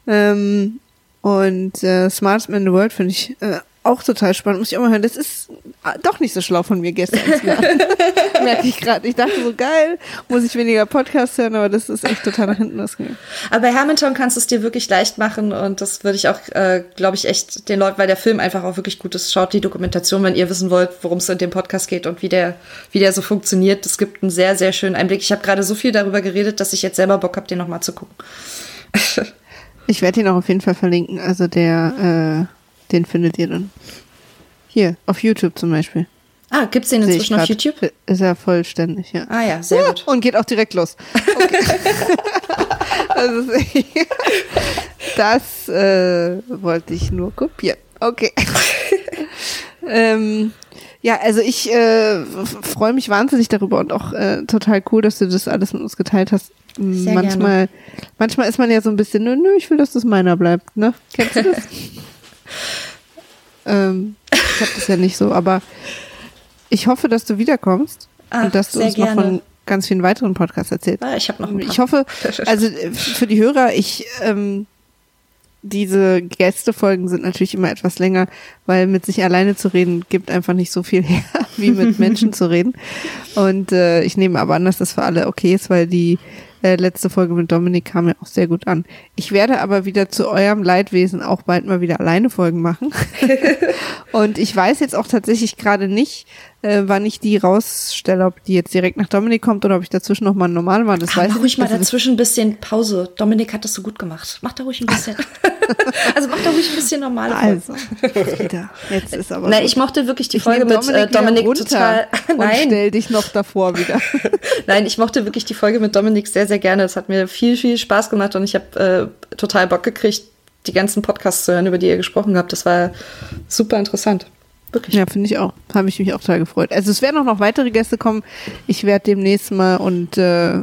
Ähm, und äh, Smartest Man in the World finde ich äh, auch total spannend. Muss ich auch mal hören. Das ist äh, doch nicht so schlau von mir gestern. Merke ich gerade. Ich dachte so, geil, muss ich weniger Podcast hören, aber das ist echt total nach hinten losgegangen. Aber bei Hamilton kannst du es dir wirklich leicht machen und das würde ich auch, äh, glaube ich, echt den Leuten, weil der Film einfach auch wirklich gut ist. Schaut die Dokumentation, wenn ihr wissen wollt, worum es in dem Podcast geht und wie der, wie der so funktioniert. Es gibt einen sehr, sehr schönen Einblick. Ich habe gerade so viel darüber geredet, dass ich jetzt selber Bock habe, den nochmal zu gucken. Ich werde ihn auch auf jeden Fall verlinken. Also der, äh, den findet ihr dann. Hier, auf YouTube zum Beispiel. Ah, gibt's den inzwischen auf. YouTube? Ist er vollständig, ja. Ah ja, sehr gut. Und geht auch direkt los. Okay. also, das äh, wollte ich nur kopieren. Okay. ähm, ja, also ich äh, freue mich wahnsinnig darüber und auch äh, total cool, dass du das alles mit uns geteilt hast. Sehr manchmal, manchmal ist man ja so ein bisschen, nö, nö, ich will, dass das meiner bleibt, ne? Kennst du das? Ähm, ich hab das ja nicht so, aber ich hoffe, dass du wiederkommst Ah, und dass du uns noch gerne. von ganz vielen weiteren Podcasts erzählst. Ah, ich habe noch ein paar. Ich hoffe, also äh, für die Hörer, ich ähm, diese Gästefolgen sind natürlich immer etwas länger, weil mit sich alleine zu reden gibt einfach nicht so viel her, wie mit Menschen zu reden. Und äh, ich nehme aber an, dass das für alle okay ist, weil die äh, letzte Folge mit Dominik kam ja auch sehr gut an. Ich werde aber wieder zu eurem Leidwesen auch bald mal wieder alleine Folgen machen. Und ich weiß jetzt auch tatsächlich gerade nicht, äh, wann ich die rausstelle, ob die jetzt direkt nach Dominik kommt oder ob ich dazwischen noch mal eine normale mache. Das Ah, weiß mach ich ruhig mal Das ist- dazwischen ein bisschen Pause. Dominik hat das so gut gemacht. Mach da ruhig ein bisschen. also mach da ruhig ein bisschen Folgen. Also, Frieda, jetzt ist aber. Nein, gut. ich mochte wirklich die Ich Folge mit äh, Dominik wieder runter total. Und Nein, stell dich noch davor wieder. nein, ich mochte wirklich die Folge mit Dominik sehr, sehr gerne. Es hat mir viel, viel Spaß gemacht und ich habe äh, total Bock gekriegt, die ganzen Podcasts zu hören, über die ihr gesprochen habt. Das war super interessant. Wirklich. Ja, finde ich auch. Habe ich mich auch total gefreut. Also es werden auch noch weitere Gäste kommen. Ich werde demnächst mal und äh,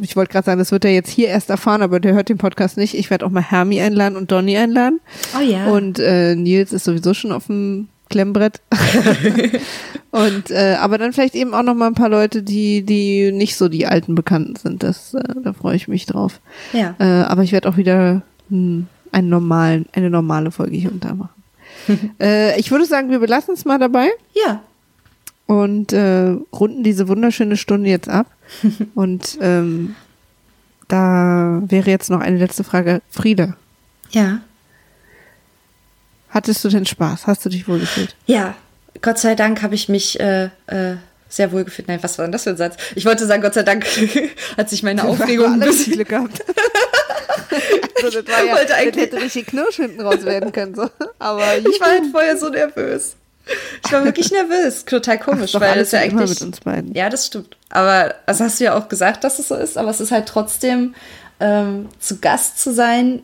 ich wollte gerade sagen, das wird er jetzt hier erst erfahren, aber der hört den Podcast nicht. Ich werde auch mal Hermi einladen und Donny einladen. Oh ja. Und äh, Nils ist sowieso schon auf dem Klemmbrett. und äh, aber dann vielleicht eben auch noch mal ein paar Leute, die die nicht so die alten Bekannten sind. Das äh, da freue ich mich drauf. ja. Äh, aber ich werde auch wieder hm, einen normalen, eine normale Folge hier und da machen. äh, ich würde sagen, wir belassen es mal dabei Ja. und äh, runden diese wunderschöne Stunde jetzt ab. und ähm, da wäre jetzt noch eine letzte Frage. Frieda, Ja. hattest du denn Spaß? Hast du dich wohlgefühlt? Ja, Gott sei Dank habe ich mich äh, äh, sehr wohl gefühlt. Nein, was war denn das für ein Satz? Ich wollte sagen, Gott sei Dank hat sich meine Aufregung ein bisschen. Glück gehabt. Also das war ja, wollte das eigentlich- hätte richtig Knirsch hinten raus werden können. So. Aber Ich war halt vorher so nervös. Ich war wirklich nervös. Total komisch, doch weil alles es ja eigentlich. mit uns beiden. Ja, das stimmt. Aber das hast du ja auch gesagt, dass es so ist. Aber es ist halt trotzdem ähm, zu Gast zu sein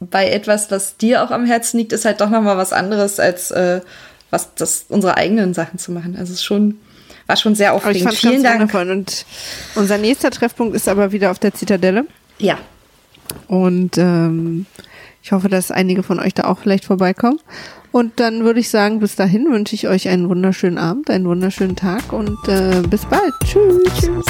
bei etwas, was dir auch am Herzen liegt, ist halt doch nochmal was anderes, als äh, was das unsere eigenen Sachen zu machen. Also es ist schon, war schon sehr aufregend. Vielen Dank. wundervoll. Und unser nächster Treffpunkt ist aber wieder auf der Zitadelle. Ja. Und ähm, ich hoffe, dass einige von euch da auch vielleicht vorbeikommen. Und dann würde ich sagen, bis dahin wünsche ich euch einen wunderschönen Abend, einen wunderschönen Tag und äh, bis bald. Tschüss. Tschüss.